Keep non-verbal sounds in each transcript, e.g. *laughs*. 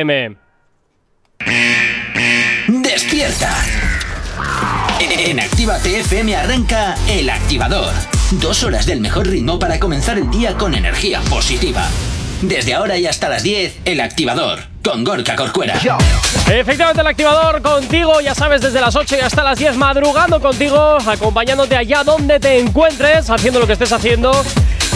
FM. ¡Despierta! En Actívate FM arranca El Activador. Dos horas del mejor ritmo para comenzar el día con energía positiva. Desde ahora y hasta las 10, El Activador, con Gorka Corcuera. Efectivamente, el activador contigo, ya sabes, desde las 8 y hasta las 10, madrugando contigo, acompañándote allá donde te encuentres, haciendo lo que estés haciendo.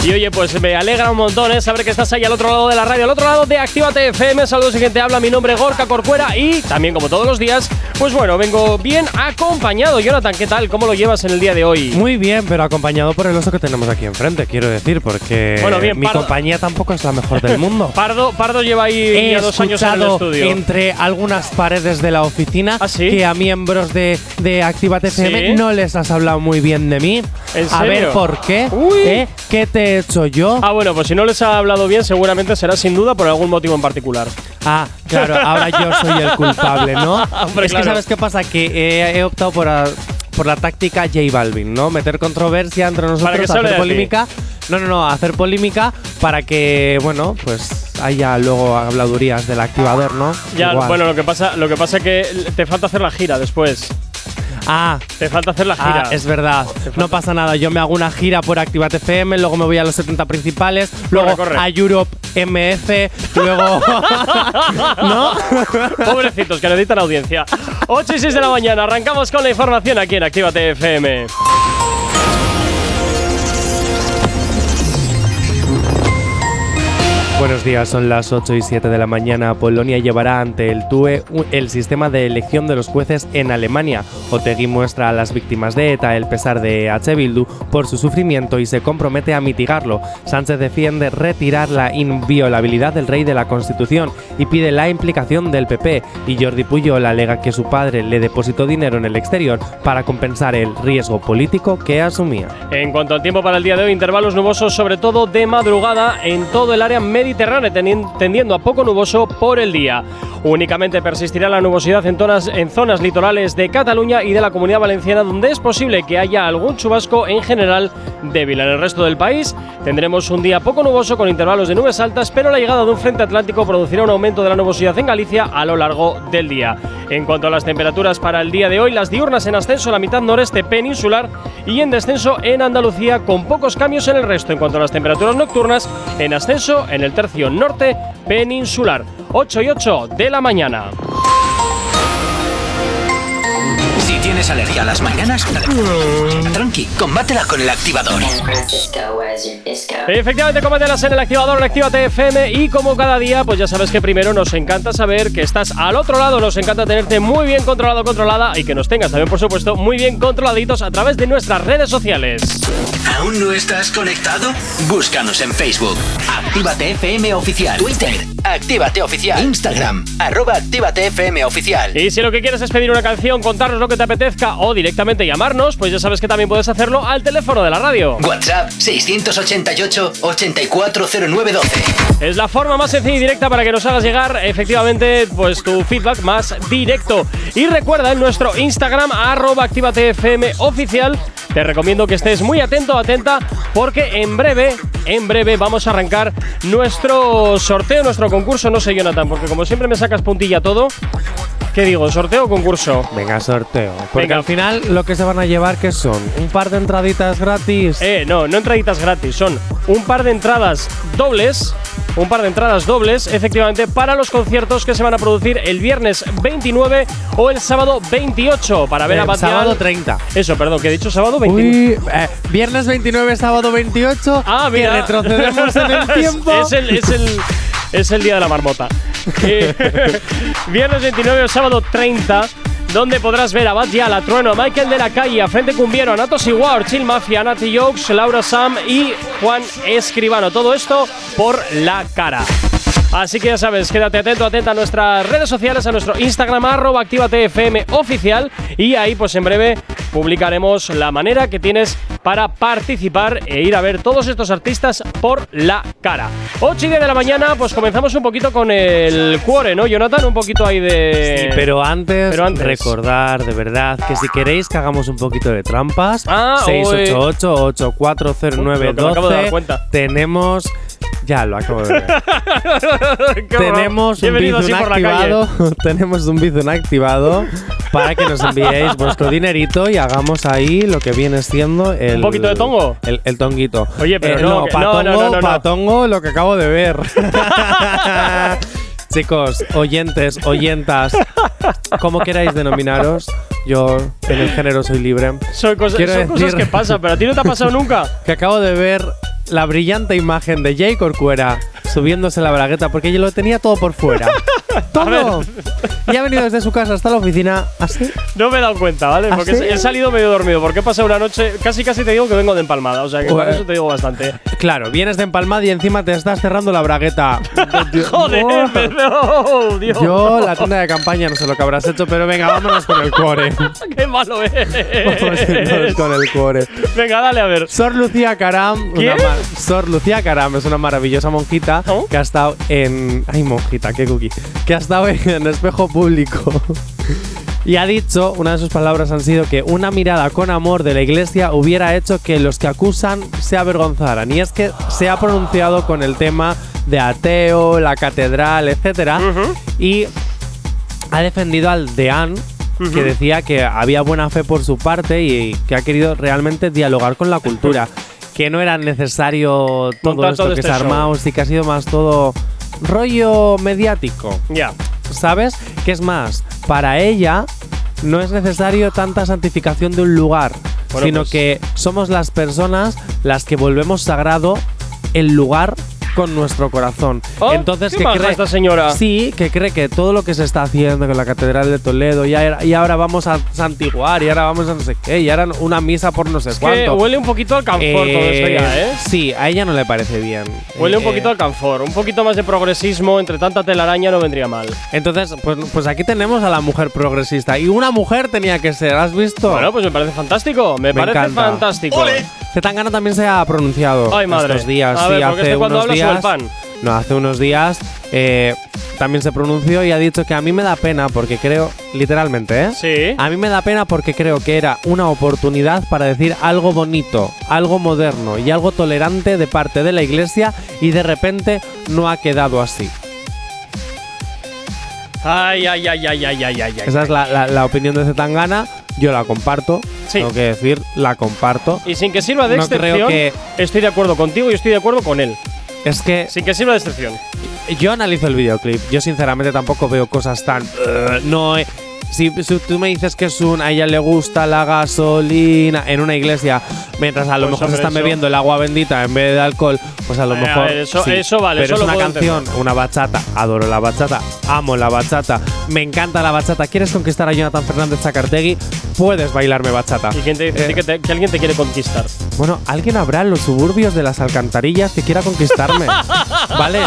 Y oye, pues me alegra un montón ¿eh? saber que estás ahí al otro lado de la radio, al otro lado de Actívate FM. Saludos y quien te habla, mi nombre es Gorka Corcuera y también como todos los días, pues bueno, vengo bien acompañado. Jonathan, ¿qué tal? ¿Cómo lo llevas en el día de hoy? Muy bien, pero acompañado por el oso que tenemos aquí enfrente, quiero decir, porque Bueno, bien, mi Pardo. compañía tampoco es la mejor del mundo. *laughs* Pardo, Pardo lleva ahí He ya dos años en el estudio. entre algunas paredes de la oficina ¿Ah, sí? que a miembros de, de Actívate FM ¿Sí? no les has hablado muy bien de mí. ¿En A ver serio? por qué. Uy. ¿Eh? ¿Qué te he hecho yo? Ah, bueno, pues si no les ha hablado bien, seguramente será sin duda por algún motivo en particular. Ah, claro, ahora yo soy el culpable, ¿no? *laughs* Hombre, es claro. que sabes qué pasa, que he, he optado por, a- por la táctica J Balvin, ¿no? Meter controversia entre nosotros, hacer polémica. No, no, no, hacer polémica para que, bueno, pues haya luego habladurías del activador, ¿no? Ya, Igual. bueno, lo que pasa, lo que pasa es que te falta hacer la gira después. Ah, Te falta hacer la gira. Ah, es verdad. No pasa nada. Yo me hago una gira por Activate FM, luego me voy a los 70 principales, luego corre. a Europe MF, luego. *laughs* ¿No? Pobrecitos que necesitan audiencia. 8 y 6 de la mañana, arrancamos con la información aquí en Actívate FM. Buenos días, son las 8 y 7 de la mañana. Polonia llevará ante el TUE el sistema de elección de los jueces en Alemania. Otegi muestra a las víctimas de ETA el pesar de H. Bildu por su sufrimiento y se compromete a mitigarlo. Sánchez defiende retirar la inviolabilidad del rey de la Constitución y pide la implicación del PP. Y Jordi Puyol alega que su padre le depositó dinero en el exterior para compensar el riesgo político que asumía. En cuanto al tiempo para el día de hoy, intervalos nubosos, sobre todo de madrugada, en todo el área mediterránea, tendiendo a poco nuboso por el día. Únicamente persistirá la nubosidad en zonas, en zonas litorales de Cataluña y de la Comunidad Valenciana, donde es posible que haya algún chubasco en general débil. En el resto del país tendremos un día poco nuboso con intervalos de nubes altas, pero la llegada de un frente atlántico producirá un aumento de la nubosidad en Galicia a lo largo del día. En cuanto a las temperaturas para el día de hoy, las diurnas en ascenso en la mitad noreste peninsular y en descenso en Andalucía con pocos cambios en el resto. En cuanto a las temperaturas nocturnas, en ascenso en el tercio norte peninsular. 8 y 8 de la mañana. Tienes alergia a las mañanas, tranqui, combátela con El Activador. Efectivamente, combátelas en el activador, en Actívate FM y como cada día, pues ya sabes que primero nos encanta saber que estás al otro lado, nos encanta tenerte muy bien controlado, controlada y que nos tengas también, por supuesto, muy bien controladitos a través de nuestras redes sociales. ¿Aún no estás conectado? Búscanos en Facebook. Actívate FM Oficial. Twitter. Actívate Oficial. Instagram. Arroba Actívate FM Oficial. Y si lo que quieres es pedir una canción, contarnos lo que te apetezca o directamente llamarnos, pues ya sabes que también puedes hacerlo al teléfono de la radio. WhatsApp 688-840912. Es la forma más sencilla y directa para que nos hagas llegar efectivamente pues tu feedback más directo. Y recuerda en nuestro Instagram arroba activatefm oficial. Te recomiendo que estés muy atento, atenta, porque en breve, en breve vamos a arrancar nuestro sorteo, nuestro concurso. No sé, Jonathan, porque como siempre me sacas puntilla todo. ¿Qué digo? ¿Sorteo o concurso? Venga, sorteo. Porque Venga. al final lo que se van a llevar, que son? Un par de entraditas gratis. Eh, no, no entraditas gratis, son un par de entradas dobles. Un par de entradas dobles, efectivamente, para los conciertos que se van a producir el viernes 29 o el sábado 28 para ver Eh, a Bad sábado Gyal. 30. Eso, perdón, que he dicho sábado 29. Uy, eh, viernes 29, sábado 28. Ah, mira. Que retrocedemos en el *laughs* tiempo. es, el, es, el, es el día de la marmota. *laughs* Eh, *laughs* viernes 29 o sábado 30. Donde podrás ver a Bad Gyal, a Trueno, a Michael de la Calle, a Frente Cumbiero, a Natos Iguar, Chill Mafia, a Nati Jokes, Laura Sam y Juan Escribano. Todo esto por la cara. Así que ya sabes, quédate atento, atenta a nuestras redes sociales, a nuestro Instagram, arroba activatefm oficial. Y ahí, pues en breve, publicaremos la manera que tienes para participar e ir a ver todos estos artistas por la cara. 8 y 10 de la mañana, pues comenzamos un poquito con el cuore, ¿no, Jonathan? Un poquito ahí de. Sí, pero antes, Pero antes. recordar de verdad que si queréis que hagamos un poquito de trampas, Ah, 688-840912, Lo que me acabo de dar cuenta. tenemos Ya, lo acabo de ver. *laughs* Tenemos un calle. activado. *laughs* tenemos un Bizum activado para que nos enviéis vuestro dinerito y hagamos ahí lo que viene siendo el. ¿Un poquito de tongo? El, el tonguito. Oye, pero Eh, no, no, no, tongo, no, no, pa' no. tongo, lo que acabo de ver. *laughs* Chicos, oyentes, oyentas, como queráis denominaros, yo en el género soy libre. Son, cosas, Quiero son cosas decir- que pasan, pero a ti no te ha pasado nunca. Que acabo de ver la brillante imagen de Jay Corcuera subiéndose la bragueta porque yo lo tenía todo por fuera. *laughs* todo. Y ha venido desde su casa hasta la oficina así. No me he dado cuenta, ¿vale? ¿Ah, Porque he salido medio dormido. Porque he pasado una noche. Casi, casi te digo que vengo de empalmada. O sea, que con Bueno. eso te digo bastante. Claro, vienes de empalmada y encima te estás cerrando la bragueta. *laughs* ¡Joder! Oh. no, Dios. Yo, la tienda de campaña, no sé lo que habrás hecho, pero venga, vámonos con el cuore. *laughs* ¡Qué malo Vámonos es! con el cuore. Venga, dale a ver. Sor Lucía Caram, una Sor Lucía Caram es una maravillosa monjita ¿Oh? que ha estado en. Ay, monjita, qué cookie. Que ha estado en espejo público. Y ha dicho, una de sus palabras han sido que una mirada con amor de la iglesia hubiera hecho que los que acusan se avergonzaran. Y es que se ha pronunciado con el tema de ateo, la catedral, etcétera, y ha defendido al deán que decía que había buena fe por su parte y que ha querido realmente dialogar con la cultura. Que no era necesario todo Montar esto todo que este se armado, sí que ha sido más todo rollo mediático. Ya. ¿Sabes? Que es más, para ella no es necesario tanta santificación de un lugar, Bueno, sino pues- que somos las personas las que volvemos sagrado el lugar con nuestro corazón. Oh, Entonces, qué que cree, esta señora. Sí, que cree que todo lo que se está haciendo con la Catedral de Toledo, y, ahora- y ahora vamos a santiguar, y ahora vamos a no sé qué, y ahora una misa por no sé cuánto. huele un poquito al canfor todo esto ya, ¿eh? Sí, a ella no le parece bien. Huele un Eh, poquito al canfor. Un poquito más de progresismo entre tanta telaraña no vendría mal. Entonces, pues, pues aquí tenemos a la mujer progresista. Y una mujer tenía que ser, ¿has visto? Bueno, pues me parece fantástico. Me, Me parece encanta. fantástico. Zetangana también se ha pronunciado Ay, madre. estos días. A sí, ver, hace este unos sube días. el pan. No, hace unos días eh, también se pronunció y ha dicho que a mí me da pena porque creo, literalmente, ¿eh? Sí. A mí me da pena porque creo que era una oportunidad para decir algo bonito, algo moderno y algo tolerante de parte de la iglesia y de repente no ha quedado así. Ay, ay, ay, ay, ay, ay, ay. ay. Esa es la, la- la opinión de Zetangana. Yo la comparto. Sí. Tengo que decir, la comparto. Y sin que sirva de No creo excepción, que- estoy de acuerdo contigo y estoy de acuerdo con él. Es que Sin que sirva de excepción. yo analizo el videoclip. Yo sinceramente tampoco veo cosas tan. "Ugh", no. eh, si, si tú me dices que es un a ella le gusta la gasolina en una iglesia, mientras a lo Pues, mejor se están eso- bebiendo el agua bendita en vez de alcohol, pues a lo Eh, a mejor. ver, eso- sí. eso vale, Pero eso es una canción, una bachata. Adoro la bachata, amo la bachata, me encanta la bachata. ¿Quieres conquistar a Jonathan Fernández Zacartegui? Puedes bailarme bachata. ¿Y quién te dice Eh, que, te- que alguien te quiere conquistar? bueno, alguien habrá en los suburbios de las alcantarillas que quiera conquistarme. *laughs* ¿Vale?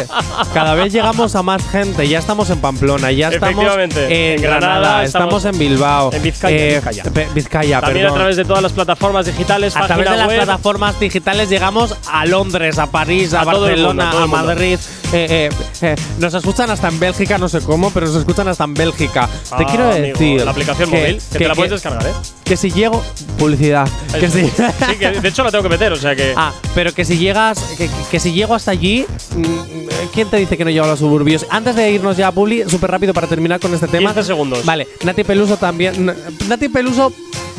Cada vez llegamos a más gente. Ya estamos en Pamplona, ya estamos en, Granada, estamos, en Bilbao. en Vizcaya, eh, Vizcaya. Vizcaya, También perdón. a través de todas las plataformas digitales, A través de las plataformas digitales llegamos a Londres, a París, a, Barcelona, mundo, a. Madrid. Eh, eh, eh, nos escuchan hasta en Bélgica, no sé cómo, pero nos escuchan hasta en Bélgica. te Ah, quiero amigo, decir. La aplicación que- móvil, que, te la puedes que- descargar, ¿eh? que si llego. Publicidad. Que Eso. si, Sí, que de hecho la tengo que meter, o sea que. *laughs* Ah, pero que si llegas, que si llego hasta allí, mm, ¿quién te dice que no llego a los suburbios? Antes de irnos ya a Publi, súper rápido para terminar con este tema. 15 segundos. Vale, Nati Peluso también. Nati Peluso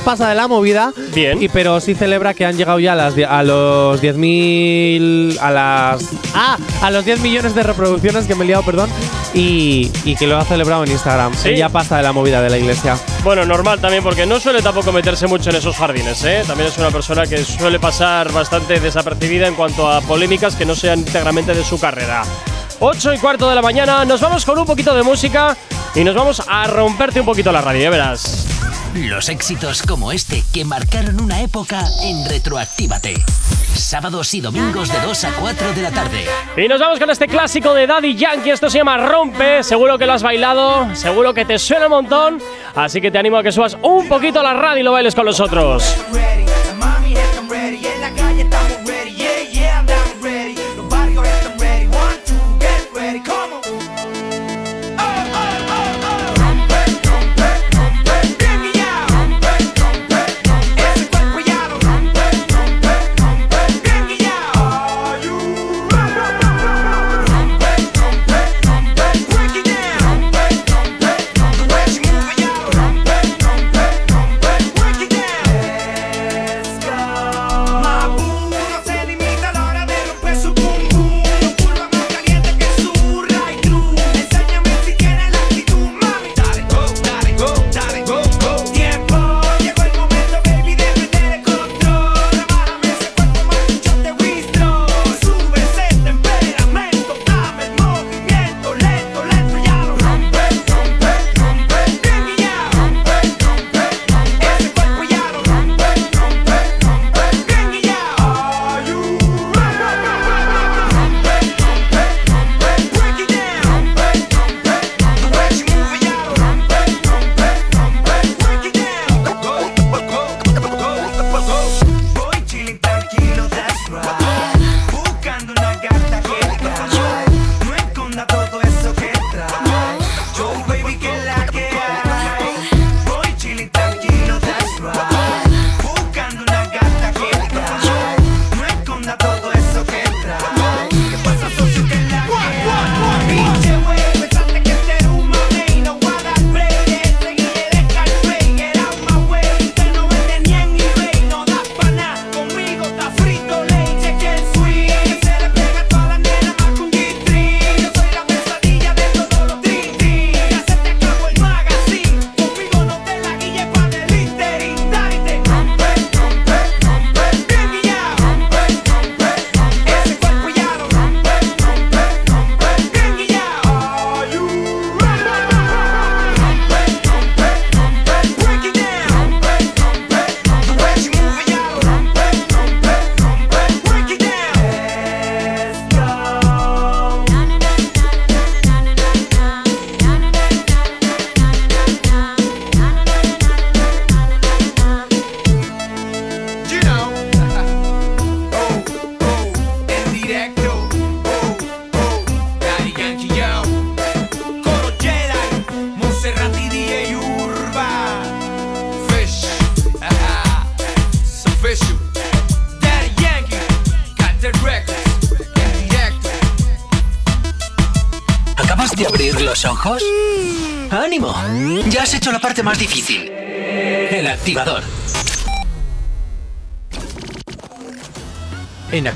pasa de la movida. Bien. Y pero sí celebra que han llegado ya a, las, a los 10.000. A las. Ah, a los 10 millones de reproducciones que me he liado, perdón. Y, y que lo ha celebrado en Instagram. Sí. Ella pasa de la movida de la iglesia. Bueno, normal también, porque no suele tampoco meterse mucho en esos jardines, ¿eh? También es una persona que suele pasar bastante desapercibida en cuanto a polémicas que no sean íntegramente de su carrera. 8 y cuarto de la mañana, nos vamos con un poquito de música y nos vamos a romperte un poquito la radio, ya verás. Los éxitos como este que marcaron una época en Retroactívate. Sábados y domingos de 2 a 4 de la tarde. Y nos vamos con este clásico de Daddy Yankee, esto se llama Rompe, seguro que lo has bailado, seguro que te suena un montón, así que te animo a que subas un poquito a la radio y lo bailes con nosotros. ready.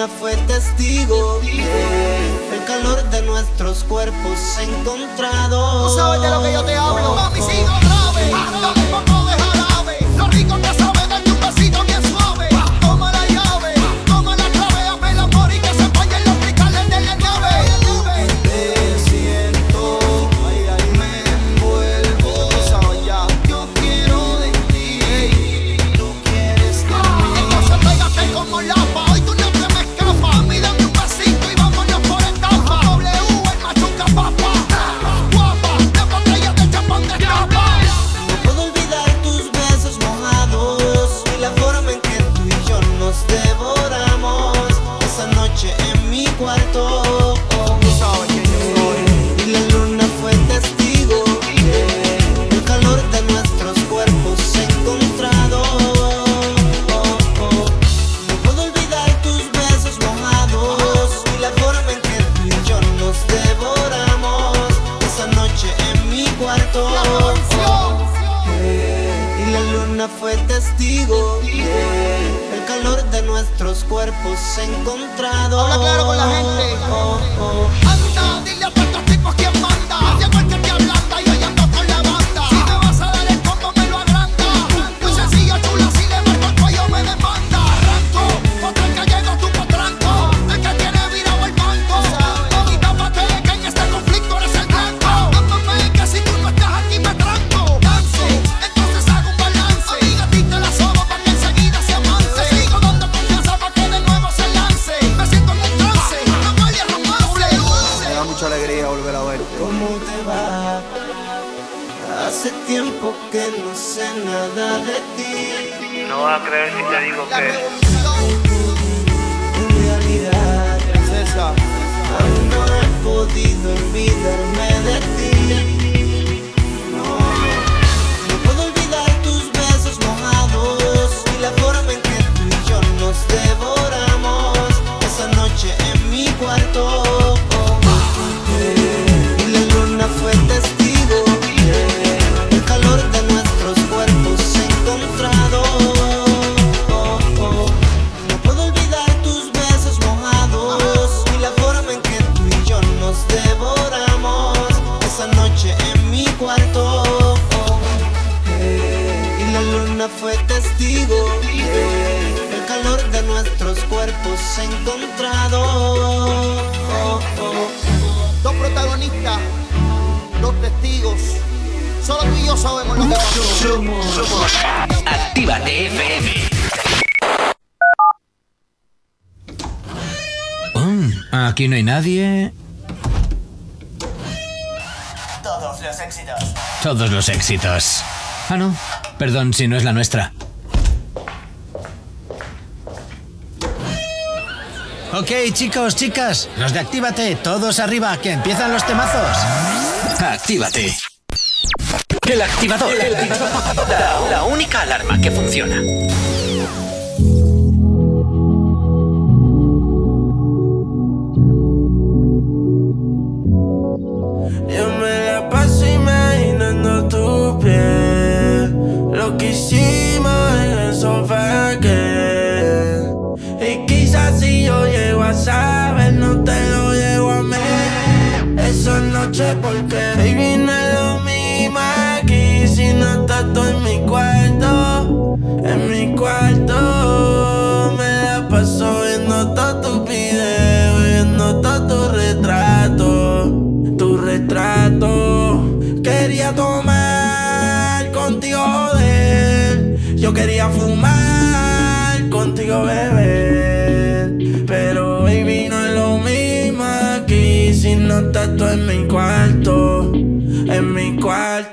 luna fue testigo yeah. el calor de nuestros cuerpos encontrados. No sabes de lo que yo te hablo, mami, sigo grave. Hasta un poco de jarabe. Lo rico que Perdón si no es la nuestra. Ok, chicos, chicas. Los de Actívate, todos arriba, que empiezan los temazos. Actívate. El activador. La, la única alarma que funciona. Yo me la paso quería fumar contigo, beber. Pero baby, no es lo mismo aquí si no estás tú en mi cuarto. En mi cuarto,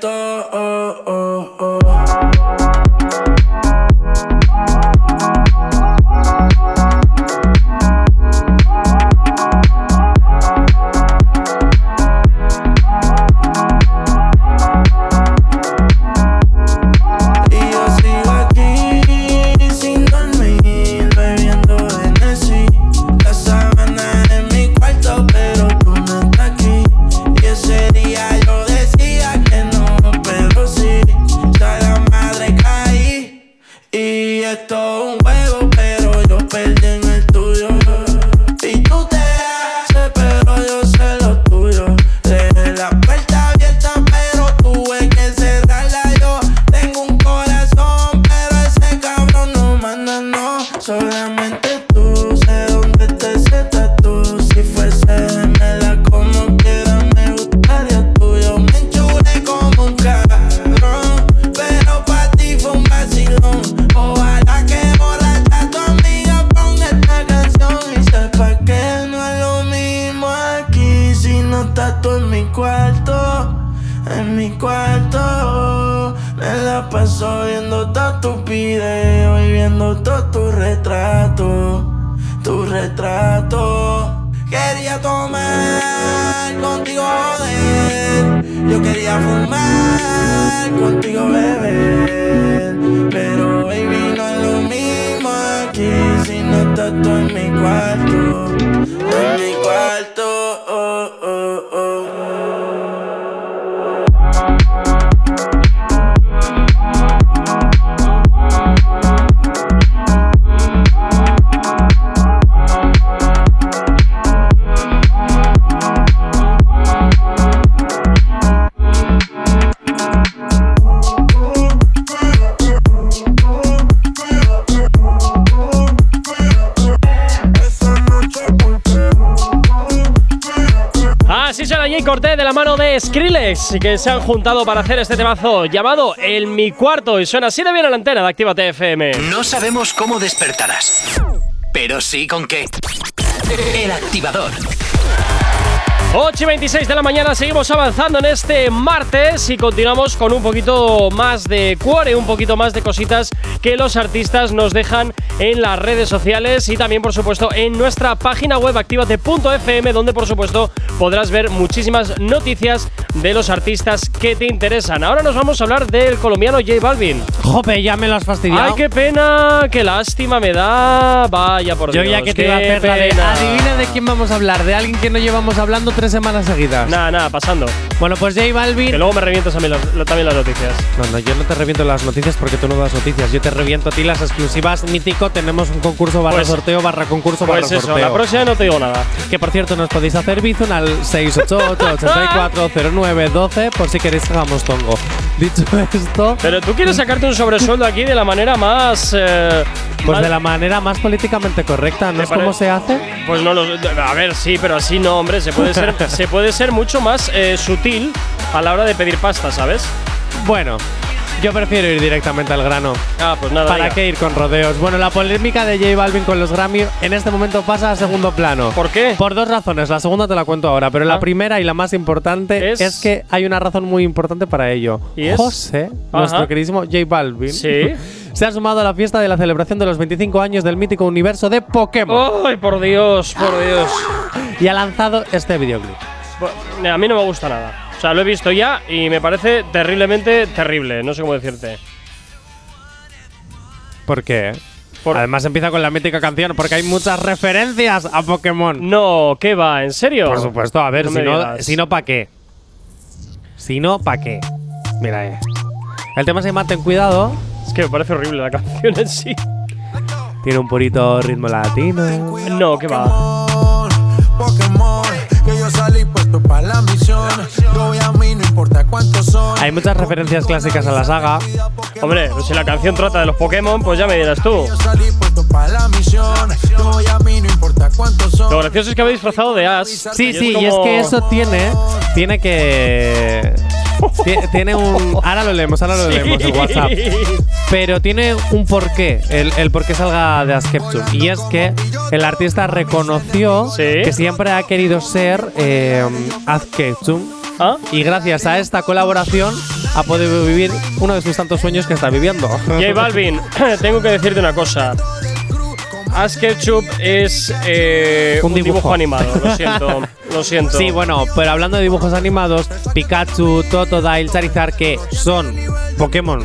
Skrillex, que se han juntado para hacer este temazo llamado El Mi Cuarto y suena así de bien a la antena de Actívate FM. No sabemos cómo despertarás, pero sí con qué. El activador. 8 y 26 de la mañana seguimos avanzando en este martes y continuamos con un poquito más de cuore, un poquito más de cositas que los artistas nos dejan en las redes sociales y también por supuesto en nuestra página web activate.fm donde por supuesto podrás ver muchísimas noticias de los artistas que te interesan. Ahora nos vamos a hablar del colombiano J Balvin. Jope, ya me lo has fastidiado. Ay, qué pena, qué lástima me da. Vaya por Yo Dios. ya que te iba a hacer la de adivina de quién vamos a hablar, de alguien que no llevamos hablando tres semanas seguidas. Nada, nada, pasando. Bueno, pues J Balvin. Que luego me revientas a mí las- también las noticias. No, no, yo no te reviento las noticias porque tú no das noticias. Yo te reviento a ti las exclusivas. Mítico, tenemos un concurso barra Pues- sorteo, barra concurso, Pues barra eso, sorteo. la próxima no te digo nada. Que por cierto, nos podéis hacer bizun al 688-840912 por si queréis que hagamos tongo. Dicho esto, Pero tú quieres sacarte un sobresueldo aquí de la manera más. eh, pues más- de la manera más políticamente correcta, ¿no ¿Te es como se hace? Pues no lo. A ver, sí, pero así no, hombre. Se puede ser, *laughs* se puede ser mucho más eh, sutil a la hora de pedir pasta, ¿sabes? Bueno, Yo prefiero ir directamente al grano. Ah, pues nada. ¿Para venga. qué ir con rodeos? Bueno, la polémica de J Balvin con los Grammy en este momento pasa a segundo plano. ¿Por qué? Por dos razones. La segunda te la cuento ahora, pero Ah. la primera y la más importante Es- es, que hay una razón muy importante para ello. ¿Y es? José, Ajá. nuestro queridísimo J Balvin, Sí. *laughs* se ha sumado a la fiesta de la celebración de los 25 años del mítico universo de Pokémon Ay, por Dios, por Dios. y ha lanzado este videoclip. A mí no me gusta nada. O sea, lo he visto ya y me parece terriblemente terrible. No sé cómo decirte. ¿Por qué? Por- Además empieza con la mítica canción porque hay muchas referencias a Pokémon. No, ¿qué va? ¿En serio? Por supuesto, a ver, No si, no, si no, ¿para qué? Si no, ¿para qué? Mira, eh. El tema se llama Ten Cuidado. Es que me parece horrible la *laughs* canción en sí. Tiene un purito ritmo latino. No, ¿qué va? Pokémon, salí puesto para la misión. Yo voy a mí, no importa cuántos son. Hay muchas referencias clásicas a la saga. Hombre, pues si la canción trata de los Pokémon, pues ya me dirás tú. Lo gracioso es que habéis disfrazado de Ash. Sí, sí, y es como- que eso tiene. Tiene que. Ti- Tiene un. Ahora lo leemos, ahora lo leemos en WhatsApp. Pero tiene un porqué, el, el por qué salga de Askeptum. Y es que el artista reconoció Sí. que siempre ha querido ser eh, Askeptum. ¿Ah? Y gracias a esta colaboración ha podido vivir uno de sus tantos sueños que está viviendo. J Balvin, *clears throat* tengo que decirte una cosa. Ash Ketchup es eh, Un dibujo. animado, lo siento, *laughs* lo siento. Sí, bueno, pero hablando de dibujos animados, Pikachu, Totodile, Charizard, que son Pokémon,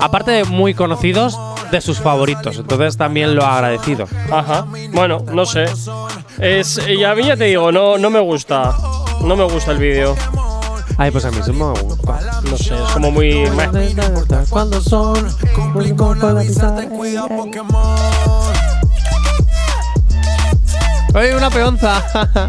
aparte de muy conocidos, de sus favoritos. Entonces también lo ha agradecido. Ajá. Bueno, no sé. Es, y a mí ya te digo, no, no me gusta. No me gusta el vídeo. Ay, pues a mí sí me gusta. No sé, es como muy. meh. ¿Cuándo son? Cumplí con la misa, ten cuidado, Pokémon. Oye, una peonza. *laughs*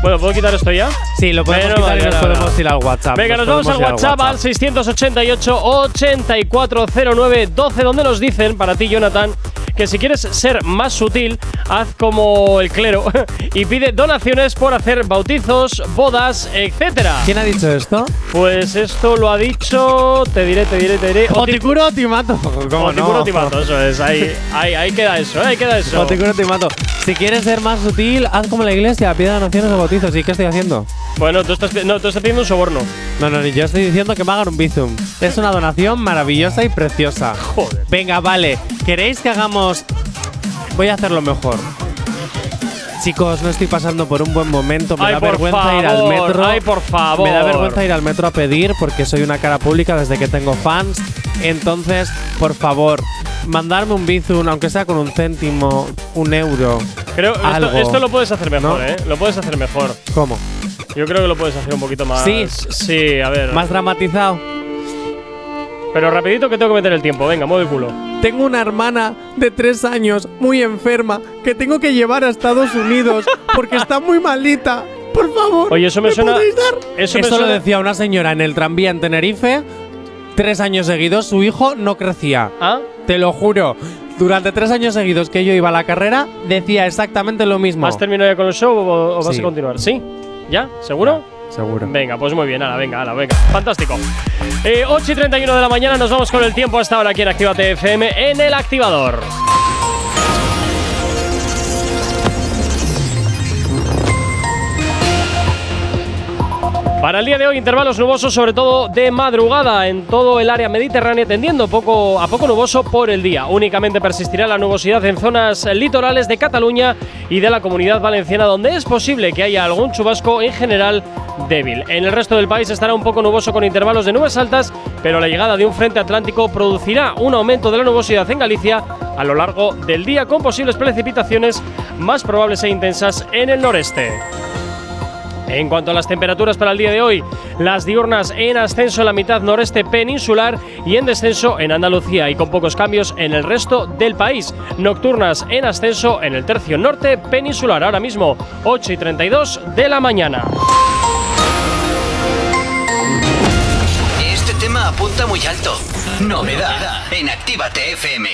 Bueno, ¿puedo quitar esto ya? sí, lo podemos Menos quitar y nos podemos ir al WhatsApp. Venga, nos vamos al WhatsApp al 688 8409 12 donde nos dicen para ti, Jonathan, que si quieres ser más sutil, haz como el clero *laughs* y pide donaciones por hacer bautizos, bodas, etcétera. ¿Quién ha dicho esto? Pues esto lo ha dicho, te diré, te diré, te diré. Otikuro Otimato. ¿Cómo Otikuro no? Otimato, eso es, ahí, ahí, ahí queda eso, ahí queda eso. Otikuro Otimato. Si quieres ser más sutil, haz como la iglesia, pide donaciones o bautizos. ¿Y qué estoy haciendo? Bueno, tú estás, no, tú estás pidiendo un soborno. No, no, yo estoy diciendo que me hagan un bizum. Es una donación maravillosa y preciosa. Joder. Venga, vale. ¿Queréis que hagamos.? Voy a hacerlo mejor. Chicos, no estoy pasando por un buen momento. Me Ay, da vergüenza ir al metro. ay, por favor. Me da vergüenza ir al metro a pedir porque soy una cara pública desde que tengo fans. Entonces, por favor, mandarme un bizum, aunque sea con un céntimo, un euro. Creo esto, Algo. esto lo puedes hacer mejor, ¿No? ¿eh? Lo puedes hacer mejor. ¿Cómo? Yo creo que lo puedes hacer un poquito más. Sí. Sí, a ver. ¿Más dramatizado? Pero rapidito que tengo que meter el tiempo. Venga, mueve el culo. Tengo una hermana de tres años muy enferma que tengo que llevar a Estados Unidos porque está muy malita. Por favor. Oye, eso me suena. podéis dar? Eso me Esto lo suena. decía una señora en el tranvía en Tenerife. Tres años seguidos su hijo no crecía. ¿Ah? Te lo juro. Durante tres años seguidos que yo iba a la carrera, decía exactamente lo mismo. ¿Has terminado ya con el show o, o vas Sí. a continuar? ¿Sí? ¿Ya? ¿Seguro? Seguro. Venga, pues muy bien, ala, venga, ala, venga. Fantástico. Eh, 8 y 31 de la mañana, nos vamos con el tiempo hasta ahora aquí en Actívate FM en el activador. Para el día de hoy, intervalos nubosos, sobre todo de madrugada en todo el área mediterránea, tendiendo poco a poco nuboso por el día. Únicamente persistirá la nubosidad en zonas litorales de Cataluña y de la comunidad valenciana, donde es posible que haya algún chubasco en general débil. En el resto del país estará un poco nuboso con intervalos de nubes altas, pero la llegada de un frente atlántico producirá un aumento de la nubosidad en Galicia a lo largo del día, con posibles precipitaciones más probables e intensas en el noreste. En cuanto a las temperaturas para el día de hoy, las diurnas en ascenso en la mitad noreste peninsular y en descenso en Andalucía y con pocos cambios en el resto del país. Nocturnas en ascenso en el tercio norte peninsular, ahora mismo 8 y 32 de la mañana. Este tema apunta muy alto. Novedad en Actívate FM.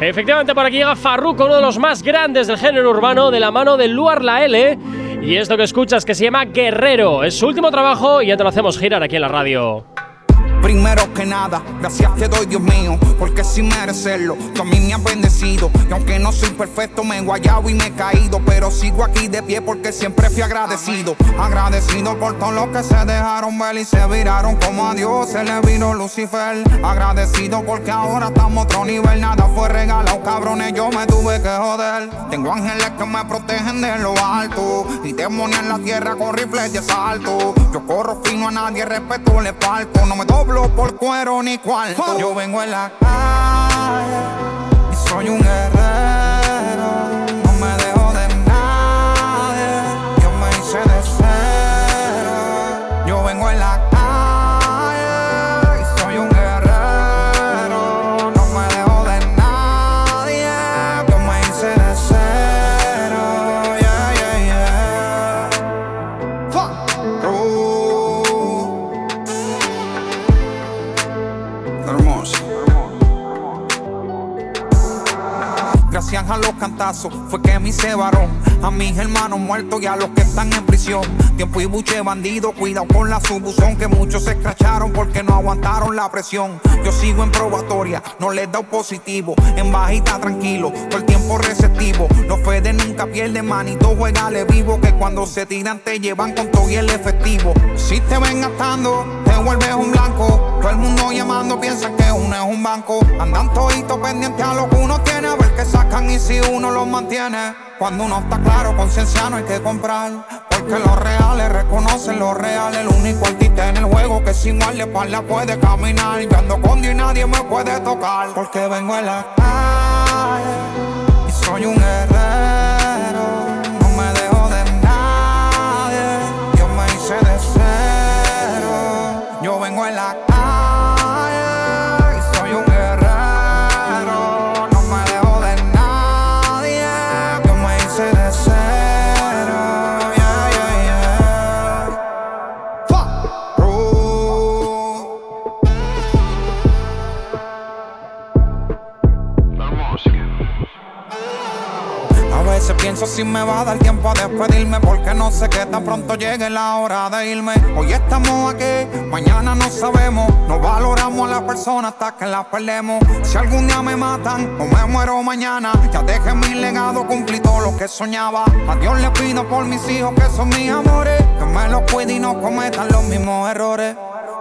Efectivamente, por aquí llega Farruko, uno de los más grandes del género urbano, de la mano de Luar La L. Y esto que escuchas que se llama Guerrero. Es su último trabajo y ya te lo hacemos girar aquí en la radio. Primero que nada, gracias te doy, Dios mío, porque sin merecerlo, tú a mí me has bendecido. Y aunque no soy perfecto, me he guayado y me he caído, pero sigo aquí de pie porque siempre fui agradecido. Agradecido por todo lo que se dejaron ver y se viraron como a Dios se le vino Lucifer. Agradecido porque ahora estamos otro nivel, nada fue regalado, cabrones, yo me tuve que joder. Tengo ángeles que me protegen de lo alto y demonios en la tierra con rifles de asalto. Yo corro fino a nadie, respeto le falto, no me doblo por cuero ni cuarto. Yo vengo en la calle y soy un guerrero. Gracias a los cantazos fue que me hice varón. A mis hermanos muertos y a los que están en prisión. Tiempo y buche bandido, cuidado con la subuzón. Que muchos se escracharon porque no aguantaron la presión. Yo sigo en probatoria, no les da positivo. En bajita tranquilo, todo el tiempo receptivo. Los Fede nunca pierden manito, juegale vivo. Que cuando se tiran te llevan con todo y el efectivo. Si te ven gastando, te vuelves un blanco. Todo el mundo llamando piensa que uno es un banco. Andan toditos pendientes a lo que uno tiene, a ver qué sacan y si uno los mantiene. Cuando uno está claro, conciencia no hay que comprar. Porque los reales reconocen lo real. El único artista en el juego que sin guardaespaldas puede caminar. Yo ando con Dios y nadie me puede tocar. Porque vengo en la calle y soy un guerrero. Pienso si me va a dar tiempo a despedirme Porque no sé que tan pronto llegue la hora de irme. Hoy estamos aquí, mañana no sabemos No valoramos a las personas hasta que las perdemos. Si algún día me matan o me muero mañana Ya dejé mi legado, cumplí todo lo que soñaba. A Dios le pido por mis hijos que son mis amores Que me los cuide y no cometan los mismos errores.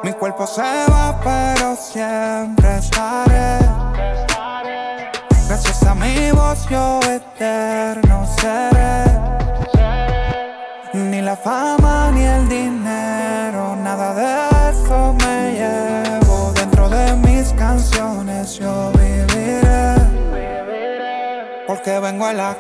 Mi cuerpo se va pero siempre estaré mi voz yo eterno seré. Ni la fama ni el dinero, nada de eso me llevo. Dentro de mis canciones yo viviré. Porque vengo a la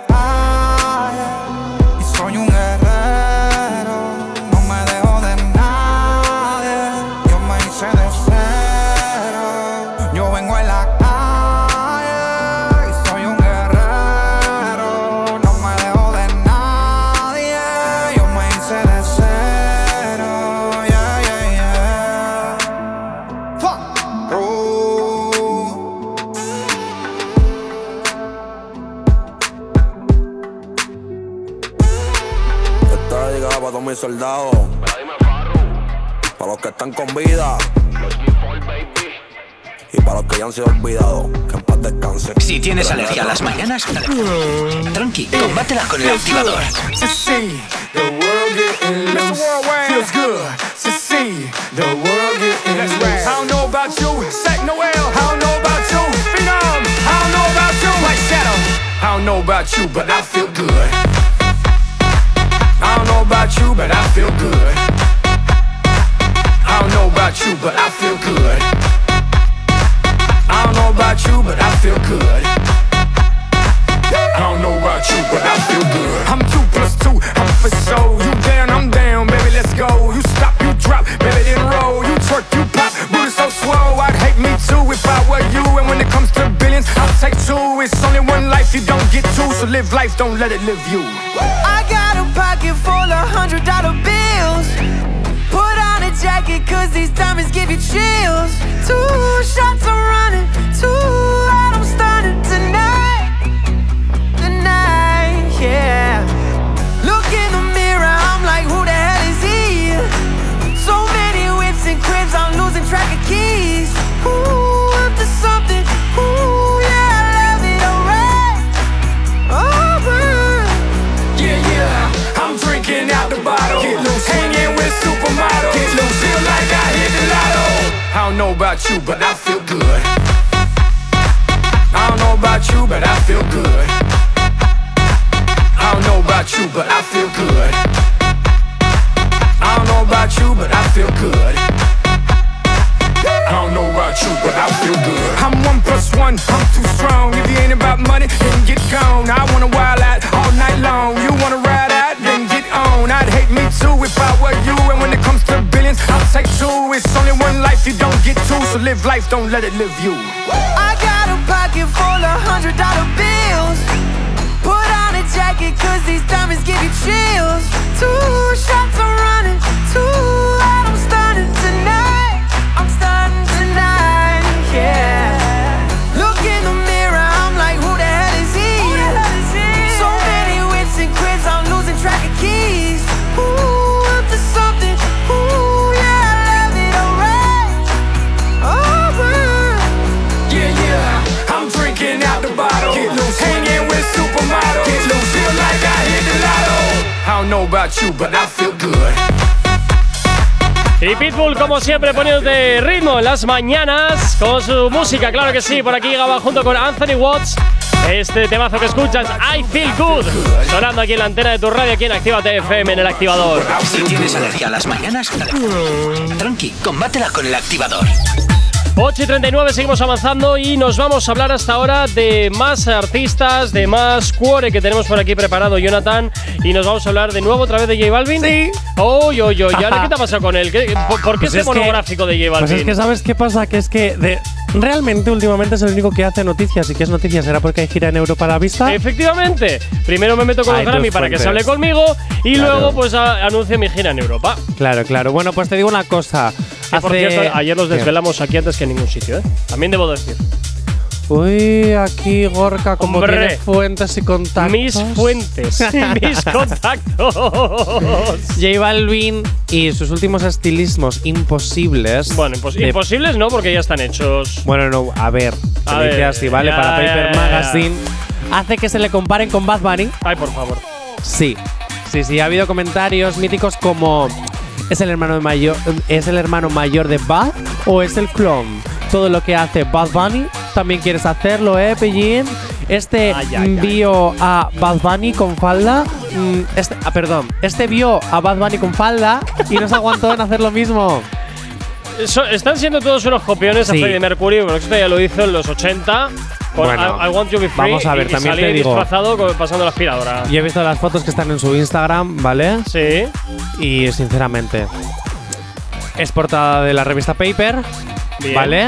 mis soldados. Para los que están con vida. Y para los que ya han sido olvidados. Que en paz descansen. Si tienes alergia a las mañanas, tranqui, combátela con el activador. I don't know about you, but I feel good. About you, but I feel good. I don't know about you, but I feel good. I don't know about you, but I feel good. I don't know about you, but I feel good. I'm two plus two, I'm for so. You down, I'll take two. It's only one life, you don't get two. So live life, don't let it live you. I got a pocket full of hundred dollar bills. Put on a jacket, cause these diamonds give you chills. Two shots I'm running, two out I'm stunning tonight. Tonight, yeah. Look in the mirror, I'm like, who the hell is he? So many whips and cribs, I'm losing track of keys. About you, but I don't let it live you. I got a pocket full of hundred dollar bills. Put on a jacket, cause these diamonds give you chills. Two shots I'm Y Pitbull, como siempre, poniéndote ritmo en las mañanas con su música, claro que sí. Por aquí llegaba junto con Anthony Watts. Este temazo que escuchas, I Feel Good, sonando aquí en la antena de tu radio, aquí en Actívate FM, en el activador. Si tienes alergia a las mañanas, tranqui, combátela con el activador. 8 y 39, seguimos avanzando y nos vamos a hablar hasta ahora de más artistas, de más cuore que tenemos por aquí preparado, Jonathan. Y nos vamos a hablar de nuevo otra vez de J Balvin. Sí. Oy, oy, oy. ¿Y ahora *laughs* qué te ha pasado con él? ¿Qué- ¿Por, por qué Pues este es que- monográfico de J Balvin? Pues es que sabes qué pasa, que es que de- realmente últimamente es el único que hace noticias y que es noticias. ¿Será porque hay gira en Europa a la vista? Efectivamente. Primero me meto con los Grammy para que se hable conmigo y Claro. luego pues a- anuncio mi gira en Europa. Claro, claro. Bueno, pues te digo una cosa. Por Hace- cierto, ayer los ¿Qué? desvelamos aquí antes que en ningún sitio, ¿eh? También debo decir. Uy, aquí Gorka, como Hombre. tiene fuentes y contactos. Mis fuentes, mis *laughs* contactos. J Balvin y sus últimos estilismos imposibles. Bueno, impos- imposibles no, porque ya están hechos. Bueno, no, a ver. A Se dice ver, así, ¿vale? ya, Para Paper ya, ya. Magazine. Hace que se le comparen con Bad Bunny. Ay, por favor. Sí. Sí, sí, ha habido comentarios míticos como ¿es el hermano mayor es el hermano mayor de Bad o es el clon? Todo lo que hace Bad Bunny también quieres hacerlo, ¿eh, Pellín? Este Ay, ay, ay. vio a Bad Bunny con falda. mm, Este, ah, perdón. Este vio a Bad Bunny con falda y no se aguantó en hacer lo mismo. So- están siendo todos unos copiones Sí. a Freddie Mercury, porque esto ya lo hizo en los 80. Con Bueno, I, I Want You to Be Free. vamos a ver, y, y también te digo- disfrazado con- pasando la aspiradora. Yo he visto las fotos que están en su Instagram, ¿vale? Sí. Y sinceramente, es portada de la revista Paper, Bien. ¿vale?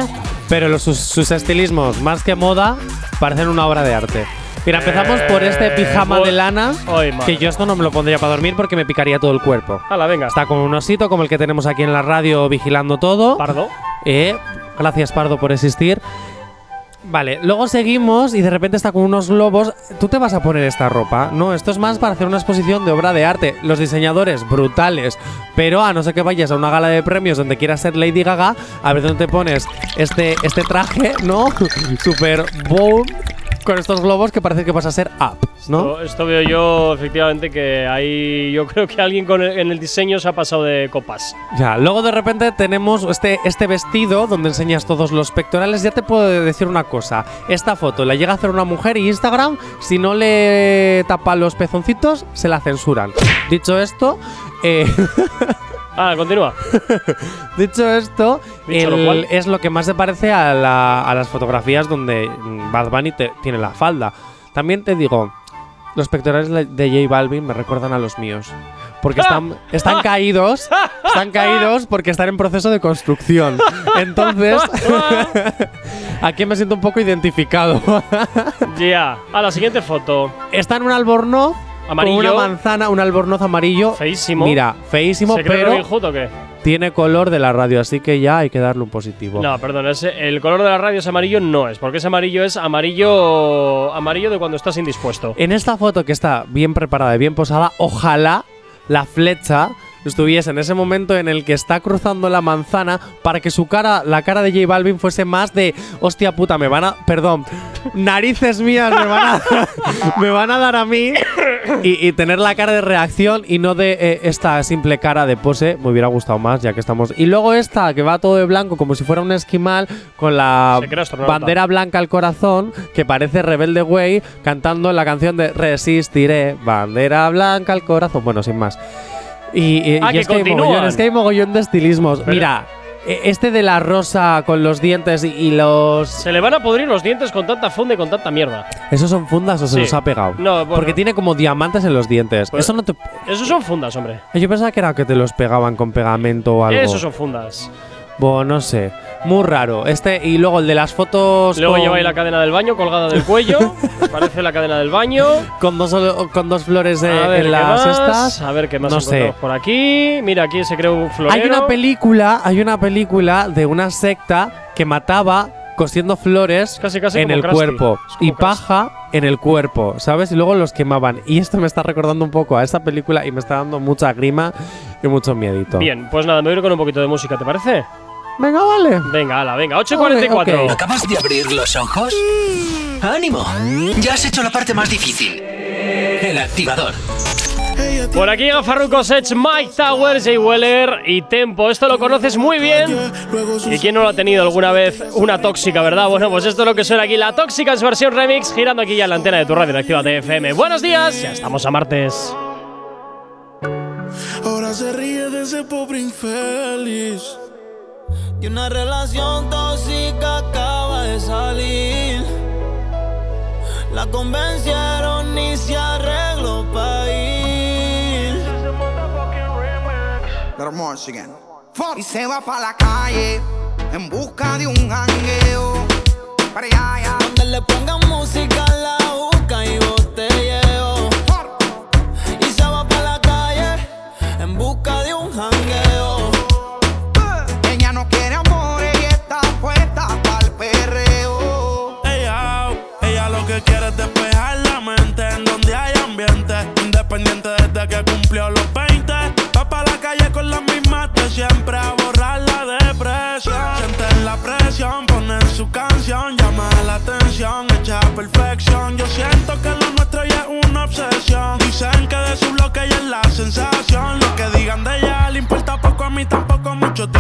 Pero los- sus, sus estilismos, más que moda, parecen una obra de arte. Mira, empezamos por este Eh, pijama de lana, Ay, que yo esto no me lo pondría para dormir porque me picaría todo el cuerpo. Hala, venga. Está con un osito como el que tenemos aquí en la radio vigilando todo. Pardo. Eh, gracias, Pardo, por existir. Vale, luego seguimos y de repente está con unos globos. ¿Tú te vas a poner esta ropa? No, esto es más para hacer una exposición de obra de arte. Los diseñadores, brutales. Pero a no ser que vayas a una gala de premios donde quieras ser Lady Gaga, a ver dónde te pones este, este traje, ¿no? *laughs* Super bold con estos globos que parece que vas a ser up, ¿no? Esto, esto veo yo, efectivamente, que hay. Yo creo que alguien con el- en el diseño se ha pasado de copas. Ya, luego de repente tenemos este, este vestido donde enseñas todos los pectorales. Ya te puedo decir una cosa. Esta foto la llega a hacer una mujer y Instagram, si no le tapa los pezoncitos, se la censuran. Dicho esto, eh, *laughs* Ah, continúa. *laughs* dicho esto, Dicho el- es lo que más se parece a, la- a las fotografías donde mm, Bad Bunny te- tiene la falda. También te digo, los pectorales de J Balvin me recuerdan a los míos. Porque están, *laughs* están caídos, están caídos porque están en proceso de construcción. *laughs* Entonces, aquí me siento un poco identificado. Ya. A la siguiente foto. Está en un albornoz Amarillo. con una manzana, un albornoz amarillo. Feísimo. Mira, feísimo, ¿Se cree pero Robin Hood o qué? tiene color de la radio, así que ya hay que darle un positivo. No, perdón, ese- el color de la radio es amarillo, no es, porque ese amarillo es amarillo amarillo de cuando estás indispuesto. En esta foto que está bien preparada y bien posada, ojalá la flecha estuviese en ese momento en el que está cruzando la manzana para que su cara, la cara de J Balvin fuese más de hostia puta, me van a, perdón, narices mías me van a, *laughs* me van a dar a mí y, y tener la cara de reacción y no de eh, esta simple cara de pose, me hubiera gustado más ya que estamos. Y luego esta que va todo de blanco como si fuera un esquimal con la bandera blanca al corazón que parece Rebelde Way cantando la canción de Resistiré, bandera blanca al corazón. Bueno, sin más. Y, Ah, y que es, que hay mogollón, es que hay mogollón de estilismos. Pero- Mira, e- este de la rosa con los dientes y, y los. Se le van a podrir los dientes con tanta funda y con tanta mierda. ¿Esos son fundas o se Sí. los ha pegado? No, bueno. Porque tiene como diamantes en los dientes. Pues- Eso no te. Esos son fundas, hombre. Yo pensaba que era que te los pegaban con pegamento o algo. Esos son fundas. Bueno, no sé. Muy raro. Este y luego el de las fotos. Luego con, lleva ahí la cadena del baño colgada del cuello. *laughs* Parece la cadena del baño. con dos, con dos flores a ver, en ¿qué las más? estas. A ver qué más No sé. por aquí. Mira, aquí se creó un florero. Hay una película, hay una película de una secta que mataba cosiendo flores Casi, casi en el Krusty. cuerpo y paja en el cuerpo, ¿sabes? Y luego los quemaban. Y esto me está recordando un poco a esta película y me está dando mucha grima y mucho miedito. Bien, pues nada, me voy a ir con un poquito de música, ¿te parece? Venga, vale. Venga, ala, venga, 8.44. Ok. ¿Acabas de abrir los ojos? ¡Ánimo! Ya has hecho la parte más difícil. El activador. Por aquí llega Farruko Sech, Mike Towers, Jay Weller y Tempo. Esto lo conoces muy bien. ¿Y quién no lo ha tenido alguna vez una tóxica, verdad? Bueno, pues esto es lo que suena aquí, la tóxica en su versión remix, girando aquí ya en la antena de tu radio en Activa FM. Buenos días, ya estamos a martes. Ahora se ríe de ese pobre infeliz. Y una relación tóxica acaba de salir. La convencieron y se arregló para ir. Little more again. Y se va pa' la calle en busca de un jangueo. Para allá, allá. Donde le pongan música la busca y botelleo. Y se va para la calle en busca de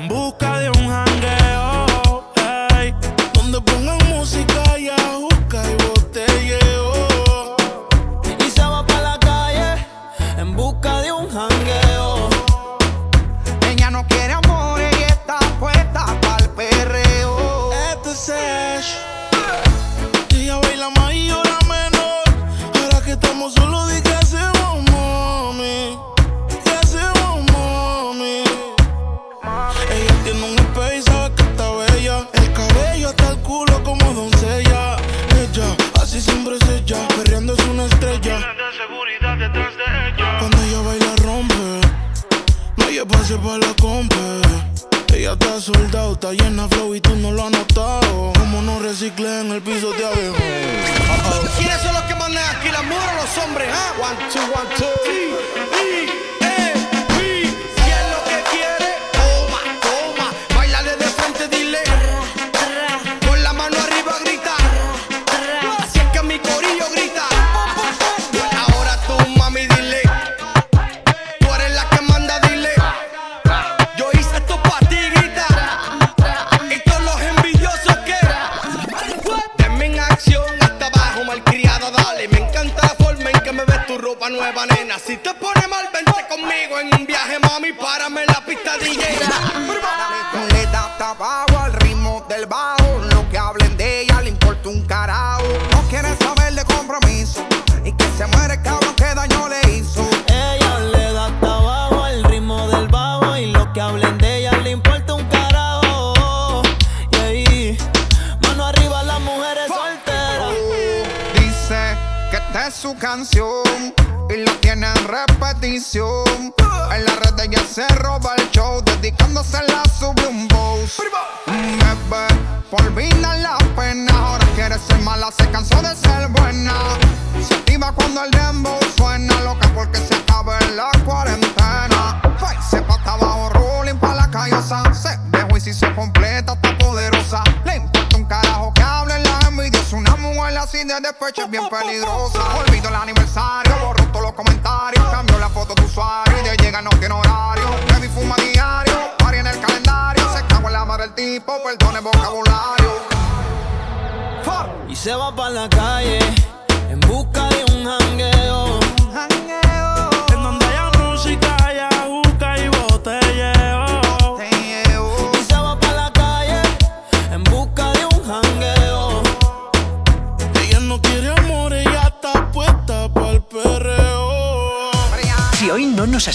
en busca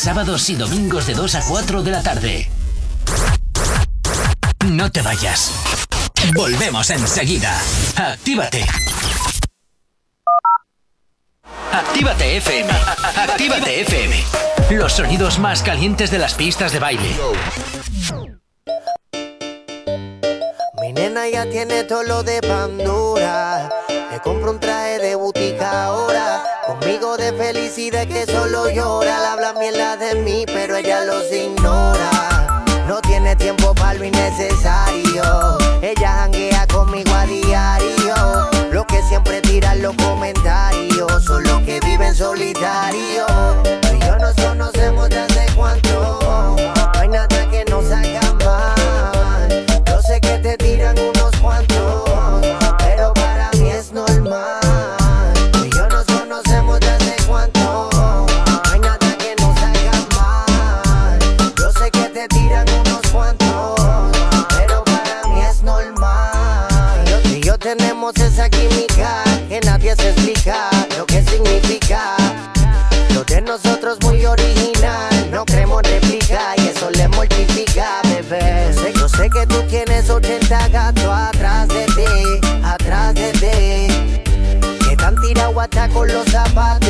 sábados y domingos de 2 a 4 de la tarde. No te vayas. Volvemos enseguida. Actívate. Actívate FM. Actívate FM. Los sonidos más calientes de las pistas de baile. Mi nena ya tiene todo lo de Pandora. Le compro un traje de butica ahora Conmigo de felicidad que solo llora. La habla mierda de mí, pero ella los ignora. No tiene tiempo para lo innecesario. Ella janguea conmigo a diario. Lo que siempre tiran los comentarios. Son los que viven solitario. Tú y yo nos conocemos desde cuánto. No hay nada que nos haga mal. con los zapatos.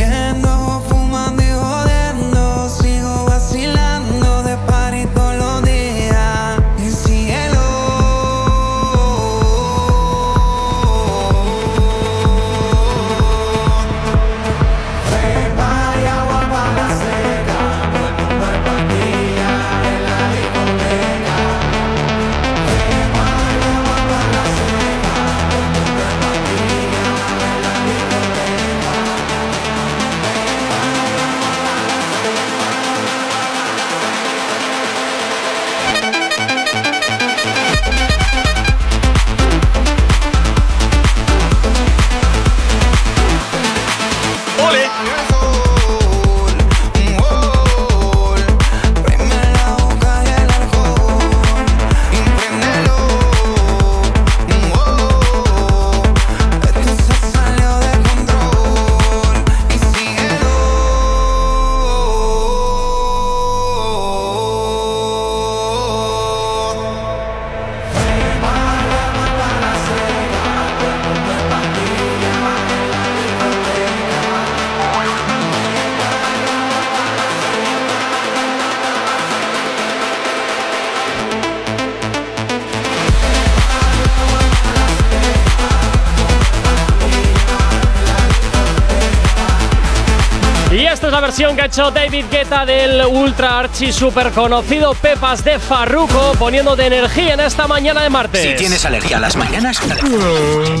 versión que ha hecho David Guetta del ultra archi super conocido Pepas de Farruko, poniendo de energía en esta mañana de martes. Si tienes alergia a las mañanas,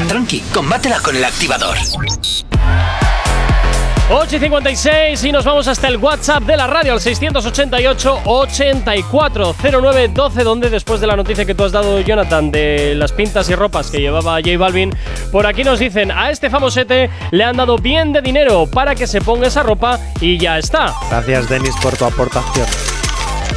tranqui, combátela con el activador. 8 y 56 y nos vamos hasta el WhatsApp de la radio al 688-840912 donde después de la noticia que tú has dado Jonathan de las pintas y ropas que llevaba J Balvin, por aquí nos dicen a este famosete le han dado bien de dinero para que se ponga esa ropa y ya está. Gracias, Denis, por tu aportación.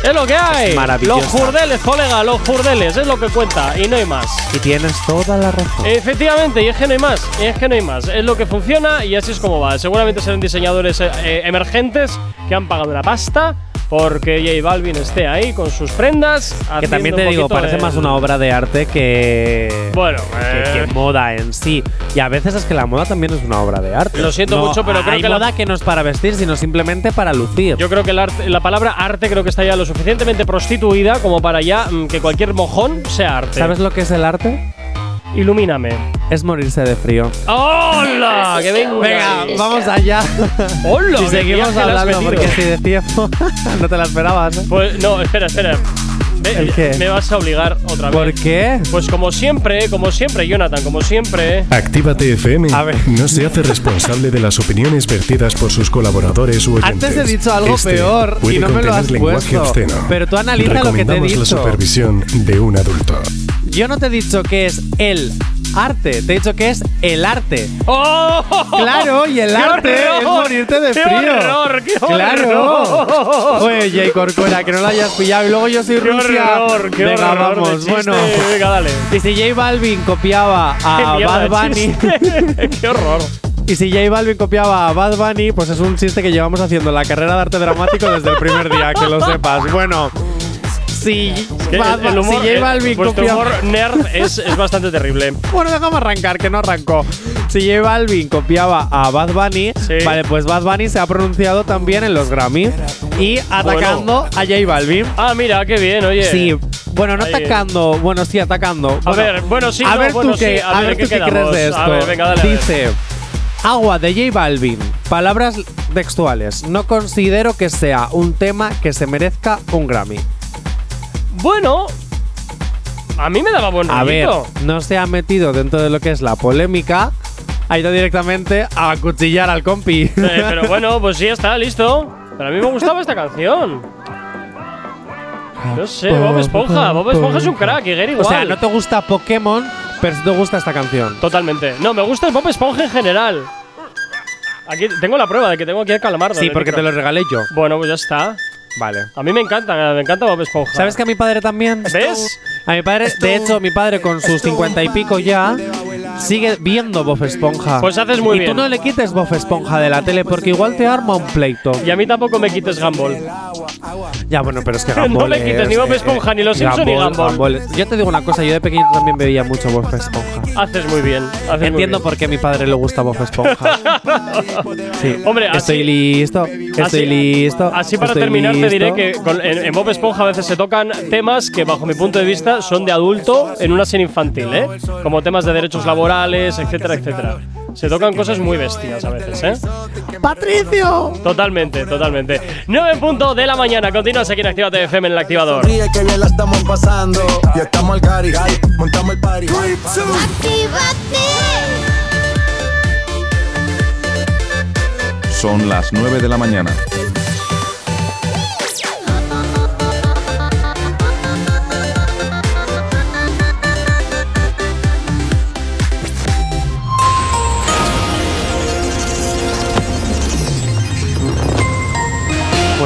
Es lo que hay. Maravillosa. Los jurdeles, colega, los jurdeles, es lo que cuenta y no hay más. Y tienes toda la razón. Efectivamente, y es que no hay más, y es que no hay más. Es lo que funciona y así es como va. Seguramente serán diseñadores eh, emergentes que han pagado la pasta porque J Balvin esté ahí con sus prendas. Que también te digo, parece más una obra de arte que. Bueno, que, eh. que moda en sí. Y a veces es que la moda también es una obra de arte. Lo siento No, mucho, pero creo hay que la- moda que no es para vestir, sino simplemente para lucir. Yo creo que el arte- la palabra arte creo que está ya lo suficientemente prostituida como para ya mm, que cualquier mojón sea arte. ¿Sabes lo que es el arte? Ilumíname. Es morirse de frío. ¡Hola! ¡Que venga! Venga, vamos allá. ¡Hola! Y qué seguimos hablando porque si decíamos *laughs* no te la esperabas. ¿eh? Pues no, espera, espera. Ve- ¿El qué? Me vas a obligar otra vez. ¿Por qué? Pues como siempre, como siempre, Jonathan, como siempre. Actívate FM no se hace responsable de las opiniones vertidas por sus colaboradores u oyentes. Antes he dicho algo Este peor y no me lo contener has lenguaje puesto. obsceno. Pero tú analiza lo que te he Recomendamos la dicho. supervisión de un adulto. Yo no te he dicho que es el arte, te he dicho que es el arte. ¡Oh! Claro, y el ¡Qué arte horror! es morirte de ¡Qué frío. horror, qué claro. horror! Oye, Jay Corcuera, que no lo hayas pillado y luego yo soy ¡Qué Rusia. horror, qué Venga, horror vamos. Bueno, Venga, dale. y si J Balvin copiaba ¡Qué a Bad Bunny. *laughs* ¡Qué horror! Y si J Balvin copiaba a Bad Bunny, pues es un chiste que llevamos haciendo en la carrera de arte dramático desde el primer día, que lo sepas. Bueno, si, Bad el, el humor, si J eh, Balvin vuestro humor nerd es, es bastante terrible. Bueno, déjame arrancar, que no arrancó. Si J Balvin copiaba a Bad Bunny, vale, pues Bad Bunny se ha pronunciado también en los Grammy y atacando a J Balvin. Ah, mira, qué bien, oye. Sí. Bueno, no Ahí. atacando, bueno, sí, atacando. A ver, bueno, sí, A no, ver bueno, tú sí, qué, a a ver, ¿qué tú qué crees de esto. A ver, venga, dale. Dice, agua de J Balvin, palabras textuales. No considero que sea un tema que se merezca un Grammy. Bueno, a mí me daba buen A ver, no se ha metido dentro de lo que es la polémica. Ha ido directamente a acuchillar al compi. Eh, pero *laughs* bueno, pues sí, está, listo. Pero a mí me gustaba esta canción. No sé, Bob Esponja. Bob Esponja es un crack y Gary igual. O sea, no te gusta Pokémon, pero sí te gusta esta canción. Totalmente. No, me gusta Bob Esponja en general. Aquí tengo la prueba de que tengo aquí el calamardo. Sí, el porque te lo regalé yo. Bueno, pues ya está. Vale. A mí me encanta, me encanta Bob Esponja. ¿Sabes que a mi padre también? ¿Ves? A mi padre, de hecho, mi padre con sus cincuenta y pico ya sigue viendo Bob Esponja. Pues haces muy y bien. tú no le quites Bob Esponja de la tele porque igual te arma un pleito. Y a mí tampoco me quites Gumball. Ya, bueno, pero es que *laughs* No Gumball me quites es- ni Bob Esponja, ni los Simpson, ni Gumball. es- Yo te digo una cosa, yo de pequeño también veía mucho Bob Esponja. Haces muy bien. Haces muy Entiendo bien. por qué a mi padre le gusta Bob Esponja. *laughs* Sí. Hombre, así- estoy listo, estoy Así- listo. Así para terminar te diré que con- en, en Bob Esponja a veces se tocan temas que bajo mi punto de vista son de adulto en una serie infantil, ¿eh? Como temas de derechos laborales, etcétera, etcétera. Se tocan cosas muy bestias a veces, ¿eh? ¡Patricio! Totalmente, totalmente. 9 en punto de la mañana. Continúas aquí en Actívate FM en el activador. Sonríe que bien la estamos pasando. Y estamos al cari, montamos el party. Son las 9 de la mañana.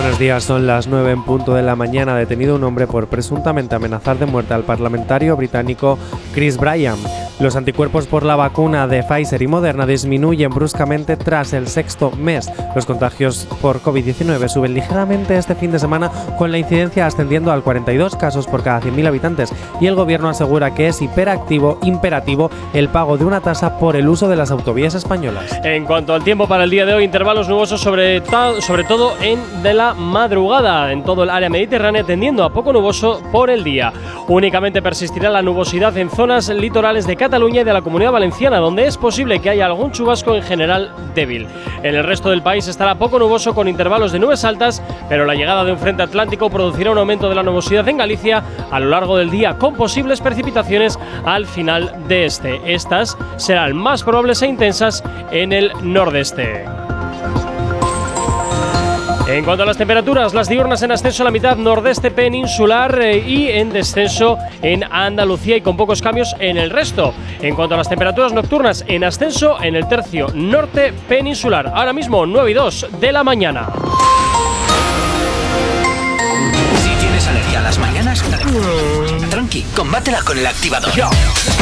Buenos días, son las 9 en punto de la mañana. Detenido un hombre por presuntamente amenazar de muerte al parlamentario británico Chris Bryan. Los anticuerpos por la vacuna de Pfizer y Moderna disminuyen bruscamente tras el sexto mes. Los contagios por COVID-19 suben ligeramente este fin de semana con la incidencia ascendiendo al 42 casos por cada 100.000 habitantes y el gobierno asegura que es hiperactivo, imperativo el pago de una tasa por el uso de las autovías españolas. En cuanto al tiempo para el día de hoy, intervalos nubosos sobre, sobre todo en de la madrugada en todo el área mediterránea, tendiendo a poco nuboso por el día. Únicamente persistirá la nubosidad en zonas litorales de Cataluña y de la Comunidad Valenciana, donde es posible que haya algún chubasco en general débil. En el resto del país estará poco nuboso con intervalos de nubes altas, pero la llegada de un frente atlántico producirá un aumento de la nubosidad en Galicia a lo largo del día, con posibles precipitaciones al final de este. Estas serán más probables e intensas en el nordeste. En cuanto a las temperaturas, las diurnas en ascenso a la mitad nordeste peninsular eh, y en descenso en Andalucía y con pocos cambios en el resto. En cuanto a las temperaturas nocturnas, en ascenso en el tercio norte peninsular. Ahora mismo 9 y 2 de la mañana. Si tienes alergia a las mañanas, tranqui, combátela con el activador.